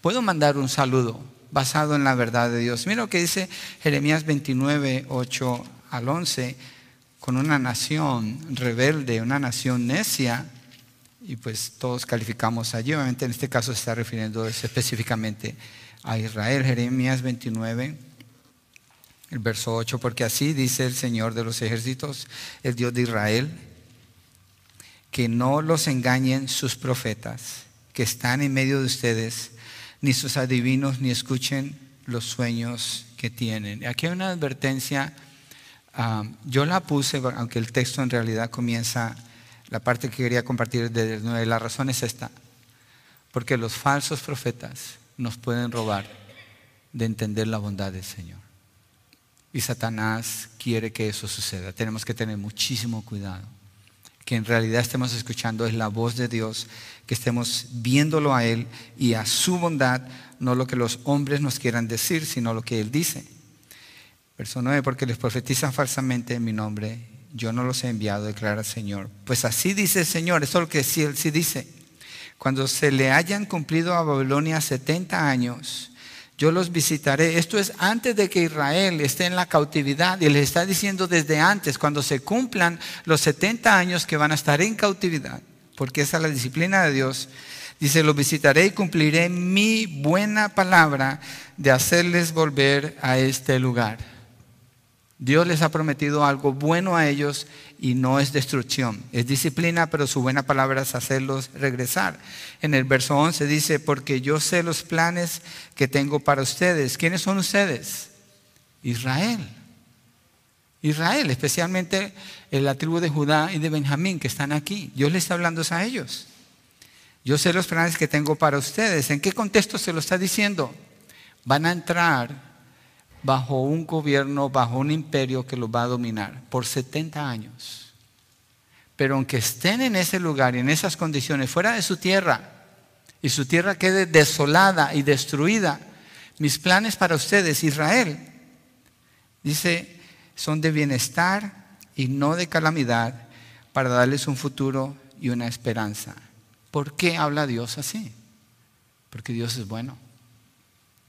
puedo mandar un saludo basado en la verdad de Dios. Mira lo que dice Jeremías 29, 8 al 11, con una nación rebelde, una nación necia, y pues todos calificamos allí, obviamente en este caso se está refiriendo específicamente a Israel, Jeremías 29, el verso 8, porque así dice el Señor de los ejércitos, el Dios de Israel, que no los engañen sus profetas que están en medio de ustedes, ni sus adivinos, ni escuchen los sueños que tienen. Aquí hay una advertencia, ah, yo la puse, aunque el texto en realidad comienza, la parte que quería compartir de la razón es esta, porque los falsos profetas nos pueden robar de entender la bondad del Señor. Y Satanás quiere que eso suceda. Tenemos que tener muchísimo cuidado. Que en realidad estemos escuchando es la voz de Dios, que estemos viéndolo a Él y a su bondad, no lo que los hombres nos quieran decir, sino lo que Él dice. Verso 9, porque les profetizan falsamente en mi nombre, yo no los he enviado, declara el Señor. Pues así dice el Señor, eso es lo que sí, Él sí dice cuando se le hayan cumplido a Babilonia 70 años, yo los visitaré. Esto es antes de que Israel esté en la cautividad. Y les está diciendo desde antes, cuando se cumplan los 70 años que van a estar en cautividad, porque esa es la disciplina de Dios. Dice, los visitaré y cumpliré mi buena palabra de hacerles volver a este lugar. Dios les ha prometido algo bueno a ellos y no es destrucción. Es disciplina, pero su buena palabra es hacerlos regresar. En el verso 11 dice, porque yo sé los planes que tengo para ustedes. ¿Quiénes son ustedes? Israel. Israel, especialmente la tribu de Judá y de Benjamín que están aquí. Dios les está hablando a ellos. Yo sé los planes que tengo para ustedes. ¿En qué contexto se lo está diciendo? Van a entrar bajo un gobierno, bajo un imperio que los va a dominar por 70 años. Pero aunque estén en ese lugar y en esas condiciones, fuera de su tierra, y su tierra quede desolada y destruida, mis planes para ustedes, Israel, dice, son de bienestar y no de calamidad, para darles un futuro y una esperanza. ¿Por qué habla Dios así? Porque Dios es bueno.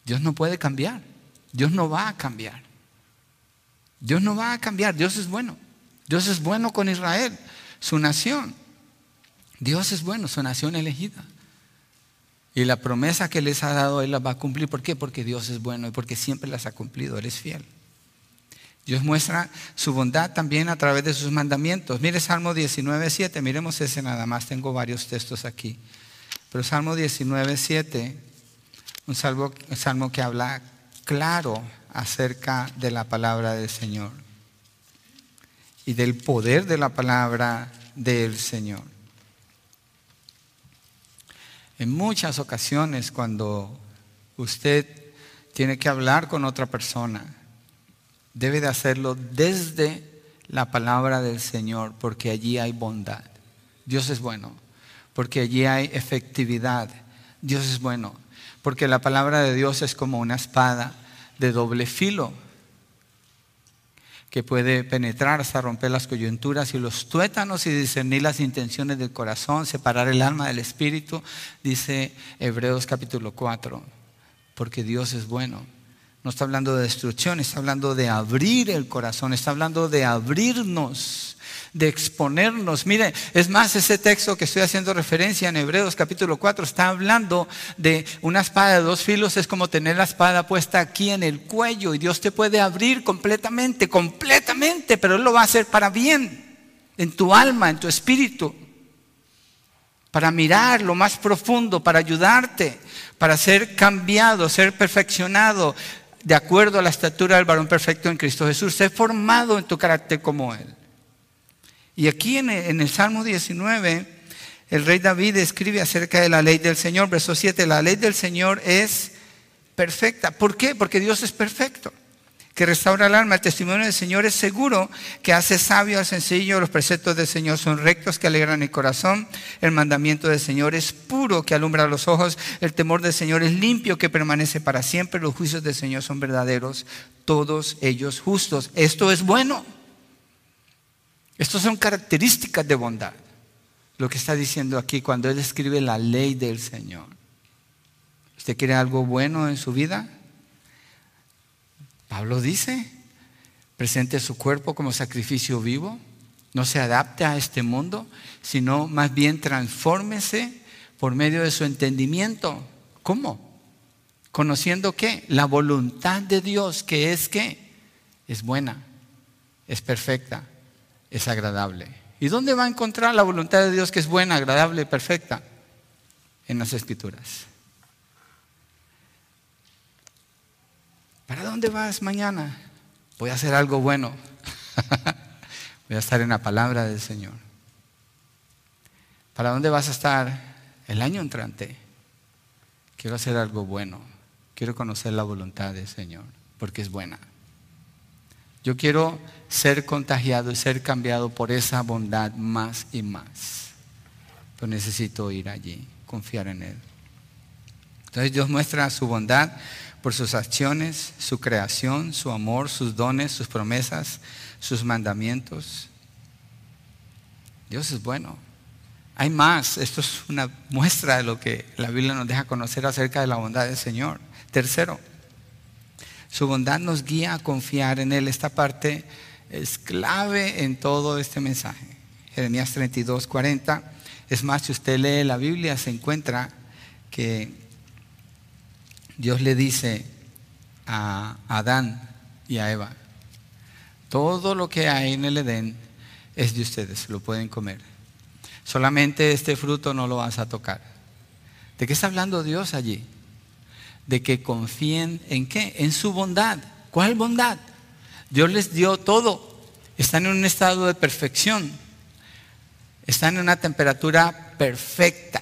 Dios no puede cambiar. Dios no va a cambiar. Dios no va a cambiar. Dios es bueno. Dios es bueno con Israel, su nación. Dios es bueno, su nación elegida. Y la promesa que les ha dado Él la va a cumplir. ¿Por qué? Porque Dios es bueno y porque siempre las ha cumplido. Él es fiel. Dios muestra su bondad también a través de sus mandamientos. Mire Salmo 19, 7. Miremos ese nada más. Tengo varios textos aquí. Pero Salmo 19, 7, un salmo, un salmo que habla claro acerca de la palabra del Señor y del poder de la palabra del Señor. En muchas ocasiones cuando usted tiene que hablar con otra persona, debe de hacerlo desde la palabra del Señor, porque allí hay bondad. Dios es bueno, porque allí hay efectividad. Dios es bueno, porque la palabra de Dios es como una espada de doble filo que puede penetrar hasta romper las coyunturas y los tuétanos y discernir las intenciones del corazón, separar el alma del espíritu, dice Hebreos capítulo 4, porque Dios es bueno. No está hablando de destrucción, está hablando de abrir el corazón, está hablando de abrirnos de exponernos. Mire, es más, ese texto que estoy haciendo referencia en Hebreos capítulo 4 está hablando de una espada de dos filos, es como tener la espada puesta aquí en el cuello y Dios te puede abrir completamente, completamente, pero Él lo va a hacer para bien, en tu alma, en tu espíritu, para mirar lo más profundo, para ayudarte, para ser cambiado, ser perfeccionado de acuerdo a la estatura del varón perfecto en Cristo Jesús, ser formado en tu carácter como Él. Y aquí en el, Salmo 19, el rey David escribe acerca de la ley del Señor, verso 7, la ley del Señor es perfecta. ¿Por qué? Porque Dios es perfecto, que restaura el alma. El testimonio del Señor es seguro, que hace sabio al sencillo. Los preceptos del Señor son rectos, que alegran el corazón. El mandamiento del Señor es puro, que alumbra los ojos. El temor del Señor es limpio, que permanece para siempre. Los juicios del Señor son verdaderos, todos ellos justos. Esto es bueno. Estas son características de bondad. Lo que está diciendo aquí cuando Él escribe la ley del Señor. ¿Usted quiere algo bueno en su vida? Pablo dice, presente su cuerpo como sacrificio vivo, no se adapte a este mundo, sino más bien transfórmese por medio de su entendimiento. ¿Cómo? Conociendo qué? La voluntad de Dios, que es que es buena, es perfecta es agradable. ¿Y dónde va a encontrar la voluntad de Dios que es buena, agradable y perfecta? En las escrituras. ¿Para dónde vas mañana? Voy a hacer algo bueno. Voy a estar en la palabra del Señor. ¿Para dónde vas a estar el año entrante? Quiero hacer algo bueno. Quiero conocer la voluntad del Señor, porque es buena. Yo quiero ser contagiado y ser cambiado por esa bondad más y más. Pero necesito ir allí, confiar en Él. Entonces Dios muestra su bondad por sus acciones, su creación, su amor, sus dones, sus promesas, sus mandamientos. Dios es bueno. Hay más. Esto es una muestra de lo que la Biblia nos deja conocer acerca de la bondad del Señor. Tercero, su bondad nos guía a confiar en Él. Esta parte es clave en todo este mensaje. Jeremías 32, 40. Es más, si usted lee la Biblia, se encuentra que Dios le dice a Adán y a Eva, todo lo que hay en el Edén es de ustedes, lo pueden comer. Solamente este fruto no lo vas a tocar. ¿De qué está hablando Dios allí? de que confíen en qué? En su bondad. ¿Cuál bondad? Dios les dio todo. Están en un estado de perfección. Están en una temperatura perfecta.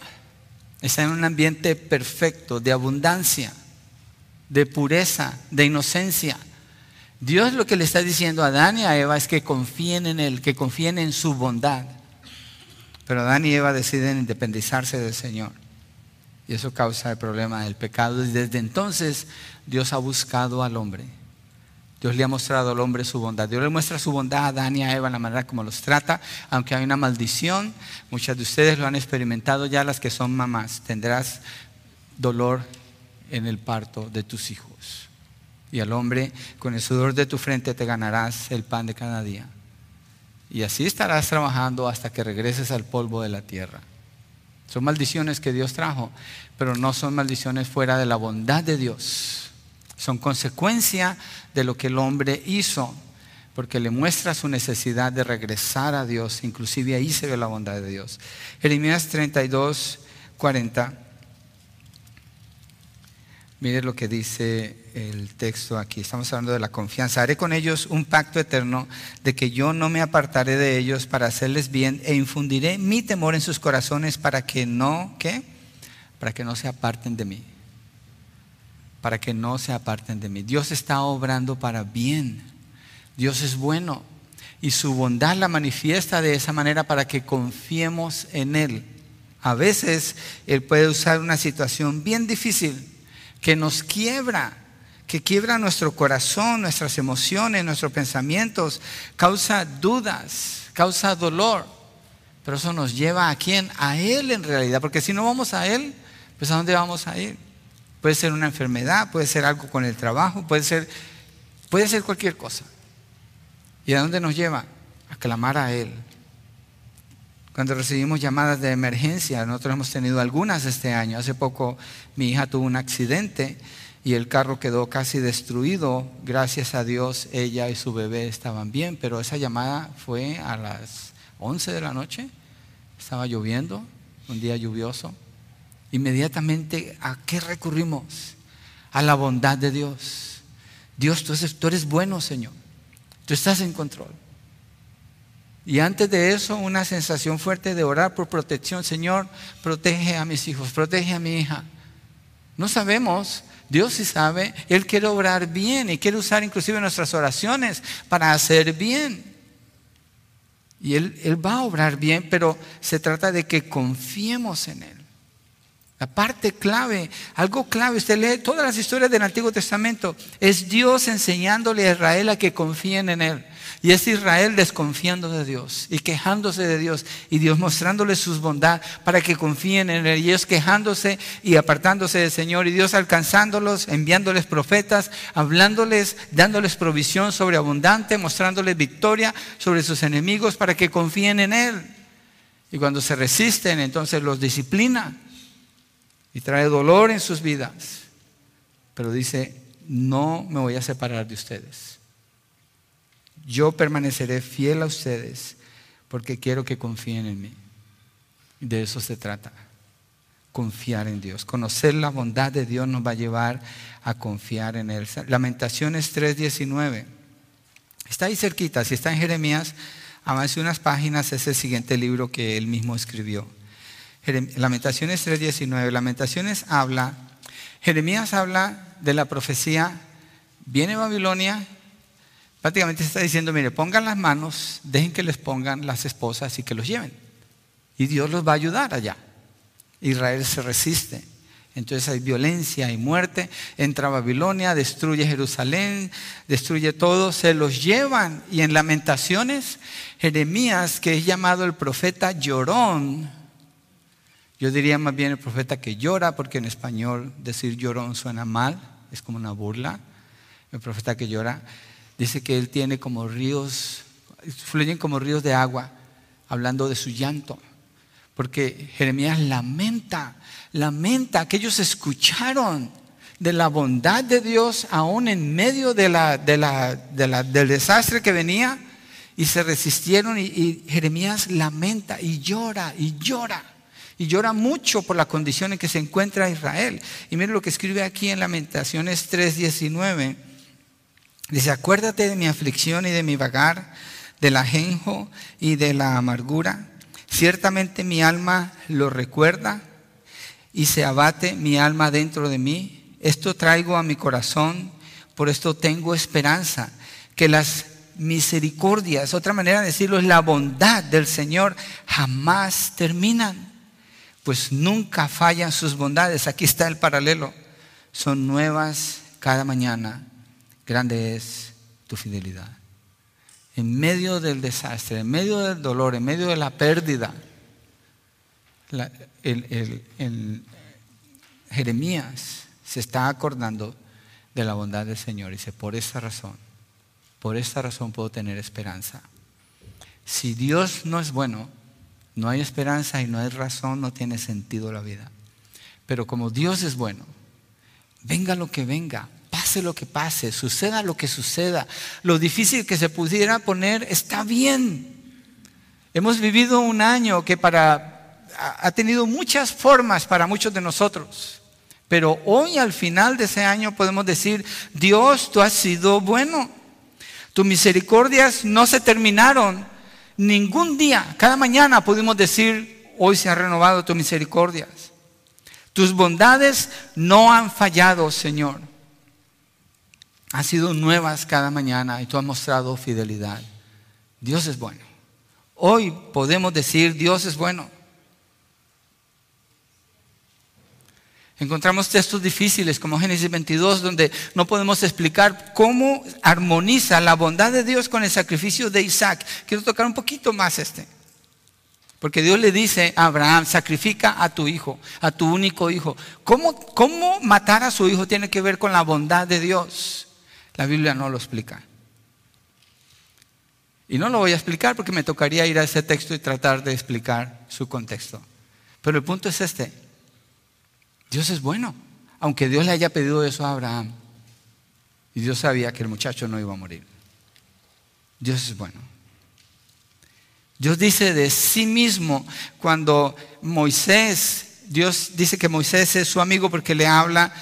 Están en un ambiente perfecto, de abundancia, de pureza, de inocencia. Dios lo que le está diciendo a Adán y a Eva es que confíen en Él, que confíen en su bondad. Pero Adán y Eva deciden independizarse del Señor. Y eso causa el problema del pecado. Y desde entonces Dios ha buscado al hombre. Dios le ha mostrado al hombre su bondad. Dios le muestra su bondad a Adán y a Eva en la manera como los trata. Aunque hay una maldición, muchas de ustedes lo han experimentado ya las que son mamás. Tendrás dolor en el parto de tus hijos. Y al hombre, con el sudor de tu frente te ganarás el pan de cada día. Y así estarás trabajando hasta que regreses al polvo de la tierra. Son maldiciones que Dios trajo, pero no son maldiciones fuera de la bondad de Dios. Son consecuencia de lo que el hombre hizo, porque le muestra su necesidad de regresar a Dios. Inclusive ahí se ve la bondad de Dios. Jeremías 32, 40. Mire lo que dice el texto aquí. Estamos hablando de la confianza. Haré con ellos un pacto eterno de que yo no me apartaré de ellos para hacerles bien e infundiré mi temor en sus corazones para que no, ¿qué? Para que no se aparten de mí. Para que no se aparten de mí. Dios está obrando para bien. Dios es bueno y su bondad la manifiesta de esa manera para que confiemos en Él. A veces Él puede usar una situación bien difícil que nos quiebra, que quiebra nuestro corazón, nuestras emociones, nuestros pensamientos, causa dudas, causa dolor. Pero eso nos lleva a quién? A Él en realidad, porque si no vamos a Él, pues ¿a dónde vamos a ir? Puede ser una enfermedad, puede ser algo con el trabajo, puede ser, puede ser cualquier cosa. ¿Y a dónde nos lleva? A clamar a Él. Cuando recibimos llamadas de emergencia, nosotros hemos tenido algunas este año. Hace poco mi hija tuvo un accidente y el carro quedó casi destruido. Gracias a Dios ella y su bebé estaban bien, pero esa llamada fue a las 11 de la noche. Estaba lloviendo, un día lluvioso. Inmediatamente, ¿a qué recurrimos? A la bondad de Dios. Dios, tú eres, bueno, Señor. Tú estás en control. Y antes de eso, una sensación fuerte de orar por protección. Señor, protege a mis hijos, protege a mi hija. No sabemos, Dios sí sabe, Él quiere obrar bien y quiere usar inclusive nuestras oraciones para hacer bien. Y él, él va a obrar bien, pero se trata de que confiemos en Él. La parte clave, algo clave, usted lee todas las historias del Antiguo Testamento, es Dios enseñándole a Israel a que confíen en Él. Y es Israel desconfiando de Dios y quejándose de Dios y Dios mostrándoles sus bondad para que confíen en Él. Y ellos quejándose y apartándose del Señor y Dios alcanzándolos, enviándoles profetas, hablándoles, dándoles provisión sobreabundante, mostrándoles victoria sobre sus enemigos para que confíen en Él. Y cuando se resisten, entonces los disciplina y trae dolor en sus vidas. Pero dice, no me voy a separar de ustedes yo permaneceré fiel a ustedes porque quiero que confíen en mí. De eso se trata, confiar en Dios. Conocer la bondad de Dios nos va a llevar a confiar en Él. Lamentaciones 3:19. Está ahí cerquita, si está en Jeremías, avance unas páginas, es el siguiente libro que él mismo escribió. Lamentaciones 3:19. Lamentaciones habla, Jeremías habla de la profecía, viene Babilonia Prácticamente está diciendo, mire, pongan las manos, dejen que les pongan las esposas y que los lleven. Y Dios los va a ayudar allá. Israel se resiste. Entonces hay violencia, hay muerte. Entra Babilonia, destruye Jerusalén, destruye todo, se los llevan. Y en lamentaciones, Jeremías, que es llamado el profeta llorón, yo diría más bien el profeta que llora, porque en español decir llorón suena mal, es como una burla. El profeta que llora Dice que él tiene como ríos, fluyen como ríos de agua, hablando de su llanto. Porque Jeremías lamenta, lamenta que ellos escucharon de la bondad de Dios aún en medio del desastre que venía y se resistieron y, Jeremías lamenta y llora y llora y llora mucho por la condición en que se encuentra Israel. Y miren lo que escribe aquí en Lamentaciones 3:19. Dice, acuérdate de mi aflicción y de mi vagar, del ajenjo y de la amargura. Ciertamente mi alma lo recuerda y se abate mi alma dentro de mí. Esto traigo a mi corazón, por esto tengo esperanza, que las misericordias, otra manera de decirlo es la bondad del Señor, jamás terminan, pues nunca fallan sus bondades. Aquí está el paralelo. Son nuevas cada mañana grande es tu fidelidad. En medio del desastre, en medio del dolor, en medio de la pérdida, Jeremías se está acordando de la bondad del Señor y dice, por esta razón, por esta razón puedo tener esperanza. Si Dios no es bueno, No hay esperanza y no hay razón, no tiene sentido la vida. Pero como Dios es bueno, venga lo que venga, pase lo que pase, suceda lo que suceda, lo difícil que se pudiera poner está bien. Hemos vivido un año que para ha tenido muchas formas para muchos de nosotros. Pero hoy al final de ese año podemos decir, Dios, tú has sido bueno. Tus misericordias no se terminaron. Ningún día, cada mañana pudimos decir, hoy se ha renovado tus misericordias. Tus bondades no han fallado, Señor. Han sido nuevas cada mañana y tú has mostrado fidelidad. Dios es bueno. Hoy podemos decir, Dios es bueno. Encontramos textos difíciles como Génesis 22 donde no podemos explicar cómo armoniza la bondad de Dios con el sacrificio de Isaac. Quiero tocar un poquito más este. Porque Dios le dice a Abraham, sacrifica a tu hijo, a tu único hijo. ¿Cómo, ¿Cómo matar a su hijo tiene que ver con la bondad de Dios? La Biblia no lo explica. Y no lo voy a explicar porque me tocaría ir a ese texto y tratar de explicar su contexto. Pero el punto es este. Dios es bueno, aunque Dios le haya pedido eso a Abraham. Y Dios sabía que el muchacho no iba a morir. Dios es bueno. Dios dice de sí mismo cuando Moisés, Dios dice que Moisés es su amigo porque le habla,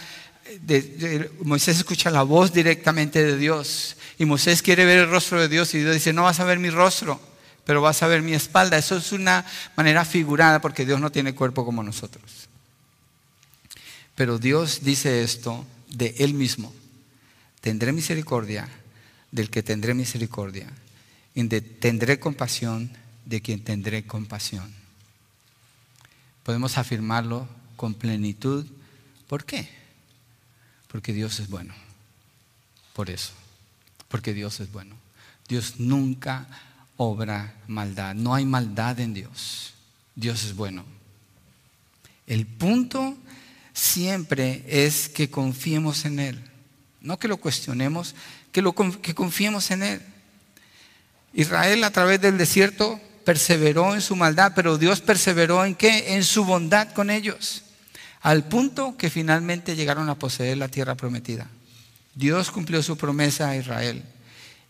Moisés escucha la voz directamente de Dios y Moisés quiere ver el rostro de Dios y Dios dice, no vas a ver mi rostro, pero vas a ver mi espalda. Eso es una manera figurada porque Dios no tiene cuerpo como nosotros. Pero Dios dice esto de Él mismo. Tendré misericordia del que tendré misericordia. Y tendré compasión de quien tendré compasión. Podemos afirmarlo con plenitud. ¿Por qué? Porque Dios es bueno. Por eso. Porque Dios es bueno. Dios nunca obra maldad. No hay maldad en Dios. Dios es bueno. El punto siempre es que confiemos en Él. No que lo cuestionemos, que, lo, que confiemos en Él. Israel a través del desierto perseveró en su maldad, pero Dios perseveró en qué? En su bondad con ellos, al punto que finalmente llegaron a poseer la tierra prometida. Dios cumplió su promesa a Israel.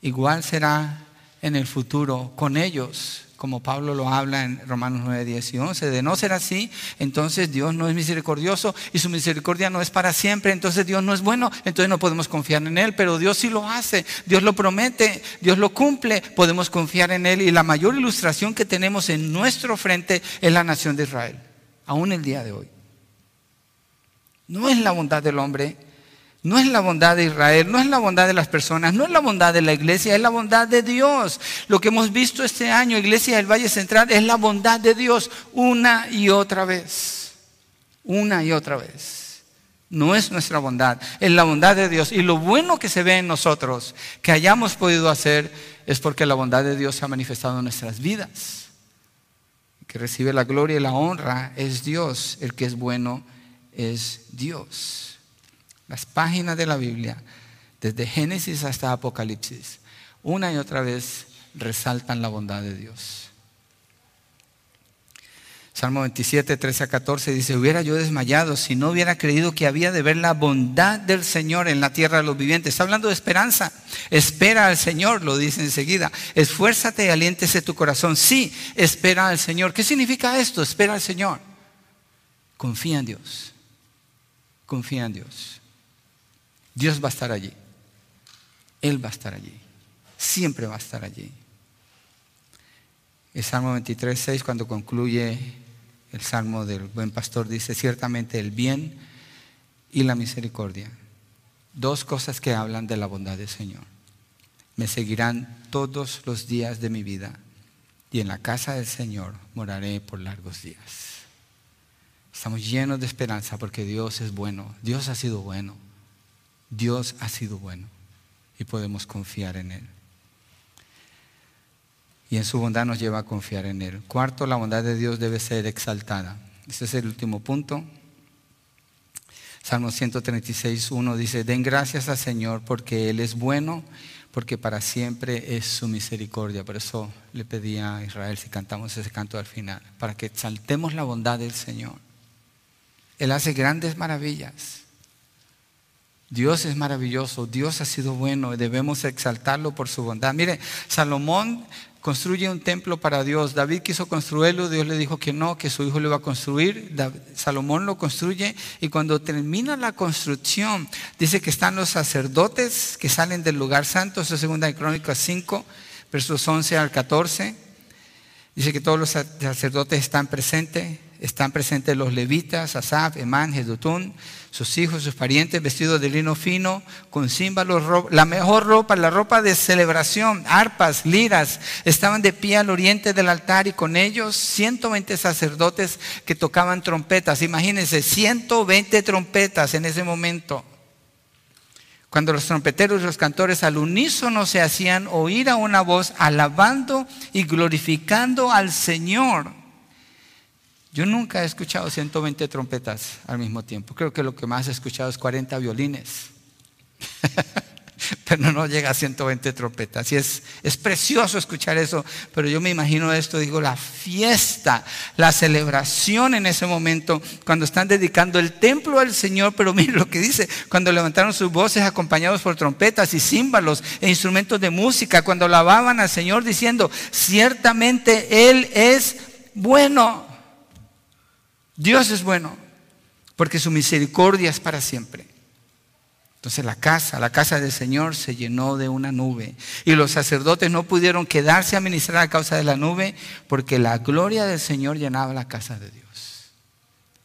Igual será en el futuro con ellos como Pablo lo habla en Romanos 9, 10 y 11. De no ser así, entonces Dios no es misericordioso y su misericordia no es para siempre, entonces Dios no es bueno, entonces no podemos confiar en Él, pero Dios sí lo hace, Dios lo promete, Dios lo cumple, podemos confiar en Él y la mayor ilustración que tenemos en nuestro frente es la nación de Israel, aún el día de hoy. No es la bondad del hombre, no es la bondad de Israel, no es la bondad de las personas, no es la bondad de la iglesia, es la bondad de Dios. Lo que hemos visto este año, Iglesia del Valle Central, es la bondad de Dios una y otra vez. Una y otra vez. No es nuestra bondad, es la bondad de Dios. Y lo bueno que se ve en nosotros, que hayamos podido hacer, es porque la bondad de Dios se ha manifestado en nuestras vidas. Que recibe la gloria y la honra es Dios, el que es bueno es Dios. Las páginas de la Biblia, desde Génesis hasta Apocalipsis, una y otra vez resaltan la bondad de Dios. Salmo 27, 13 a 14 dice, hubiera yo desmayado si no hubiera creído que había de ver la bondad del Señor en la tierra de los vivientes. Está hablando de esperanza. Espera al Señor, lo dice enseguida. Esfuérzate y aliéntese tu corazón. Sí, espera al Señor. ¿Qué significa esto? Espera al Señor. Confía en Dios. Confía en Dios. Dios va a estar allí. Él va a estar allí. Siempre va a estar allí. El Salmo 23, 6, cuando concluye el Salmo del buen pastor, dice, ciertamente el bien y la misericordia. Dos cosas que hablan de la bondad del Señor. Me seguirán todos los días de mi vida y en la casa del Señor moraré por largos días. Estamos llenos de esperanza porque Dios es bueno. Dios ha sido bueno. Dios ha sido bueno y podemos confiar en Él. Y en su bondad nos lleva a confiar en Él. Cuarto, la bondad de Dios debe ser exaltada. Este es el último punto. Salmo 136, 1 dice, den gracias al Señor porque Él es bueno, porque para siempre es su misericordia. Por eso le pedí a Israel si cantamos ese canto al final, para que exaltemos la bondad del Señor. Él hace grandes maravillas. Dios es maravilloso, Dios ha sido bueno y debemos exaltarlo por su bondad. Mire, Salomón construye un templo para Dios. David quiso construirlo, Dios le dijo que no, que su hijo lo iba a construir. Salomón lo construye y cuando termina la construcción, dice que están los sacerdotes que salen del lugar santo, eso es segunda de Crónicas 5, versos 11 al 14. Dice que todos los sacerdotes están presentes, están presentes los levitas, Asaf, Emán, Jedutún, sus hijos, sus parientes, vestidos de lino fino, con címbalos, la mejor ropa, la ropa de celebración, arpas, liras, estaban de pie al oriente del altar y con ellos 120 sacerdotes que tocaban trompetas. Imagínense, 120 trompetas en ese momento. Cuando los trompeteros y los cantores al unísono se hacían oír a una voz alabando y glorificando al Señor. Yo nunca he escuchado 120 trompetas al mismo tiempo. Creo que lo que más he escuchado es 40 violines. pero no llega a 120 trompetas. Y es, es precioso escuchar eso, pero yo me imagino esto, digo, la fiesta, la celebración en ese momento, cuando están dedicando el templo al Señor, pero miren lo que dice, cuando levantaron sus voces acompañados por trompetas y címbalos e instrumentos de música, cuando alababan al Señor diciendo, ciertamente Él es bueno. Dios es bueno, porque su misericordia es para siempre. Entonces la casa, la casa del Señor se llenó de una nube. Y los sacerdotes no pudieron quedarse a ministrar a causa de la nube, porque la gloria del Señor llenaba la casa de Dios.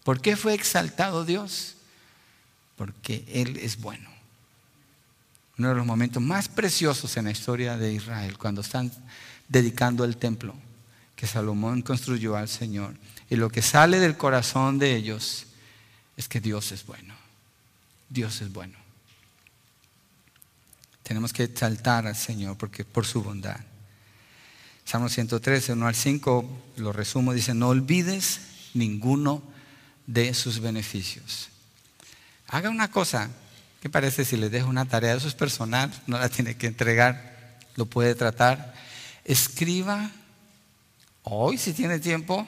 ¿Por qué fue exaltado Dios? Porque Él es bueno. Uno de los momentos más preciosos en la historia de Israel, cuando están dedicando el templo que Salomón construyó al Señor. Y lo que sale del corazón de ellos es que Dios es bueno. Dios es bueno. Tenemos que exaltar al Señor porque por su bondad. Salmo 113, 1 al 5, lo resumo, dice, no olvides ninguno de sus beneficios. Haga una cosa, ¿qué parece si le dejo una tarea? Eso es personal, no la tiene que entregar, lo puede tratar. Escriba hoy, si tiene tiempo,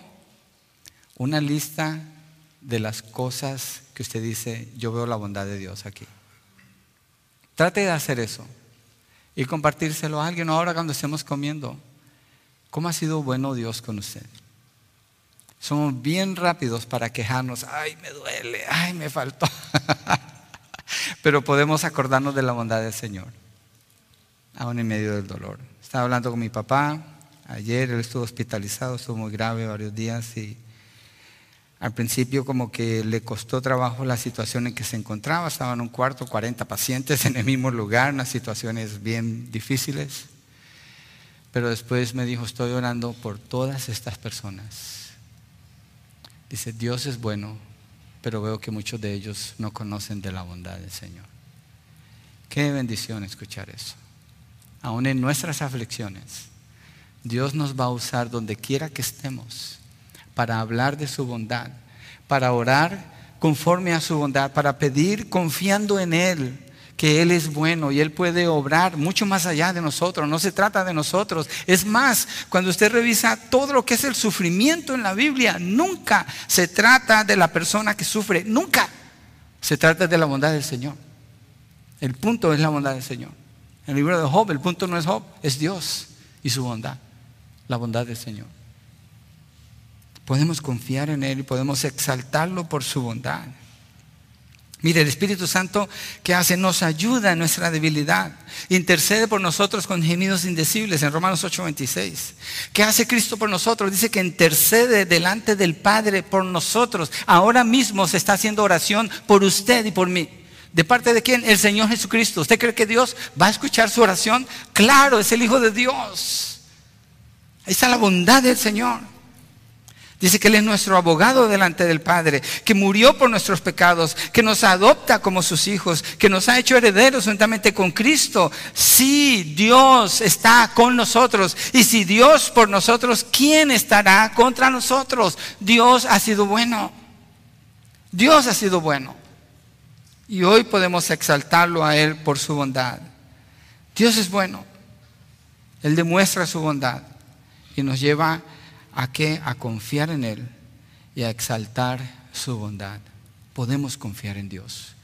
una lista de las cosas que usted dice, yo veo la bondad de Dios aquí. Trate de hacer eso y compartírselo a alguien ahora cuando estemos comiendo. ¿Cómo ha sido bueno Dios con usted? Somos bien rápidos para quejarnos, ay, me duele, ay, me faltó. Pero podemos acordarnos de la bondad del Señor, aún en medio del dolor. Estaba hablando con mi papá, ayer él estuvo hospitalizado, estuvo muy grave varios días y al principio como que le costó trabajo la situación en que se encontraba. Estaba en un cuarto, 40 pacientes en el mismo lugar, unas situaciones bien difíciles. Pero después me dijo, estoy orando por todas estas personas. Dice, Dios es bueno, pero veo que muchos de ellos no conocen de la bondad del Señor. Qué bendición escuchar eso. Aún en nuestras aflicciones, Dios nos va a usar donde quiera que estemos para hablar de su bondad, para orar conforme a su bondad, para pedir confiando en Él, que Él es bueno y Él puede obrar mucho más allá de nosotros. No se trata de nosotros. Es más, cuando usted revisa todo lo que es el sufrimiento en la Biblia, nunca se trata de la persona que sufre, nunca. Se trata de la bondad del Señor. El punto es la bondad del Señor. En el libro de Job, el punto no es Job, es Dios y su bondad, la bondad del Señor podemos confiar en Él y podemos exaltarlo por su bondad. Mire, el Espíritu Santo que hace nos ayuda en nuestra debilidad. Intercede por nosotros con gemidos indecibles en Romanos 8:26. ¿Qué hace Cristo por nosotros? Dice que intercede delante del Padre por nosotros. Ahora mismo se está haciendo oración por usted y por mí. ¿De parte de quién? El Señor Jesucristo. ¿Usted cree que Dios va a escuchar su oración? Claro, es el Hijo de Dios. Ahí está la bondad del Señor. Dice que Él es nuestro abogado delante del Padre, que murió por nuestros pecados, que nos adopta como sus hijos, que nos ha hecho herederos juntamente con Cristo. Sí, Dios está con nosotros. Y si Dios por nosotros, ¿quién estará contra nosotros? Dios ha sido bueno. Dios ha sido bueno. Y hoy podemos exaltarlo a Él por su bondad. Dios es bueno. Él demuestra su bondad y nos lleva a qué? A confiar en Él y a exaltar su bondad. Podemos confiar en Dios.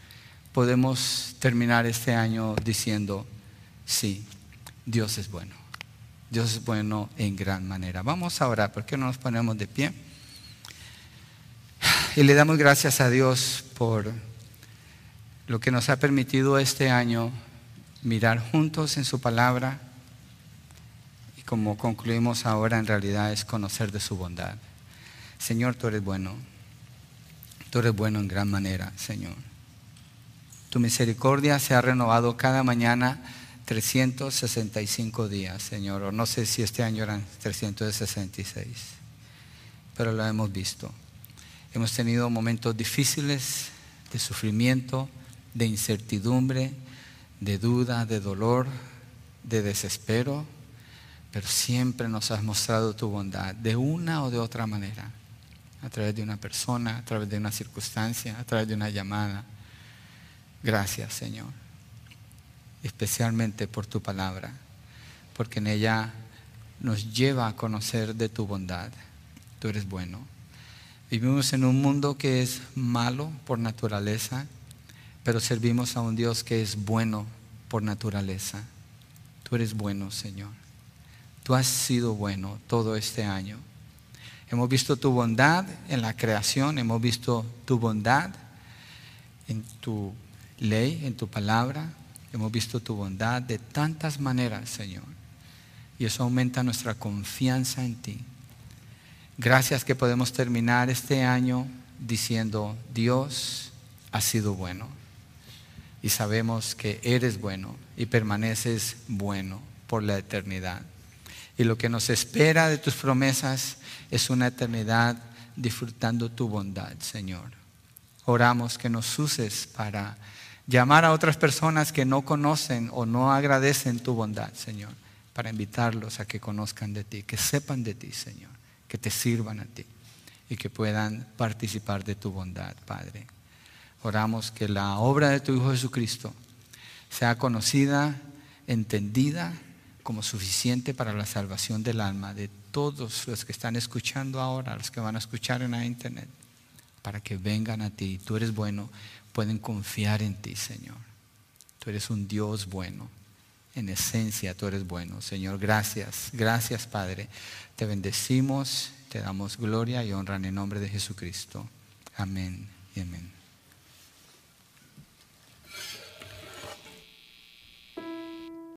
Podemos terminar este año diciendo, sí, Dios es bueno. Dios es bueno en gran manera. Vamos a orar, ¿por qué no nos ponemos de pie? Y le damos gracias a Dios por lo que nos ha permitido este año mirar juntos en su palabra como concluimos ahora en realidad es conocer de su bondad. Señor, tú eres bueno. Tú eres bueno en gran manera, Señor. Tu misericordia se ha renovado cada mañana 365 días, Señor. No sé si este año eran 366, pero lo hemos visto. Hemos tenido momentos difíciles de sufrimiento, de incertidumbre, de duda, de dolor, de desespero, pero siempre nos has mostrado tu bondad de una o de otra manera, a través de una persona, a través de una circunstancia, a través de una llamada. Gracias, Señor, especialmente por tu palabra, porque en ella nos lleva a conocer de tu bondad. Tú eres bueno. Vivimos en un mundo que es malo por naturaleza, pero servimos a un Dios que es bueno por naturaleza. Tú eres bueno, Señor. Tú has sido bueno todo este año. Hemos visto tu bondad en la creación, hemos visto tu bondad en tu ley, en tu palabra. Hemos visto tu bondad de tantas maneras, Señor. Y eso aumenta nuestra confianza en ti. Gracias que podemos terminar este año diciendo, Dios ha sido bueno y sabemos que eres bueno y permaneces bueno por la eternidad. Y lo que nos espera de tus promesas es una eternidad disfrutando tu bondad, Señor. Oramos que nos uses para llamar a otras personas que no conocen o no agradecen tu bondad, Señor, para invitarlos a que conozcan de ti, que sepan de ti, Señor, que te sirvan a ti y que puedan participar de tu bondad, Padre. Oramos que la obra de tu Hijo Jesucristo sea conocida, entendida como suficiente para la salvación del alma de todos los que están escuchando ahora, los que van a escuchar en la internet, para que vengan a ti. Tú eres bueno, pueden confiar en ti, Señor. Tú eres un Dios bueno. En esencia, tú eres bueno. Señor, gracias. Gracias, Padre. Te bendecimos, te damos gloria y honra en el nombre de Jesucristo. Amén y amén.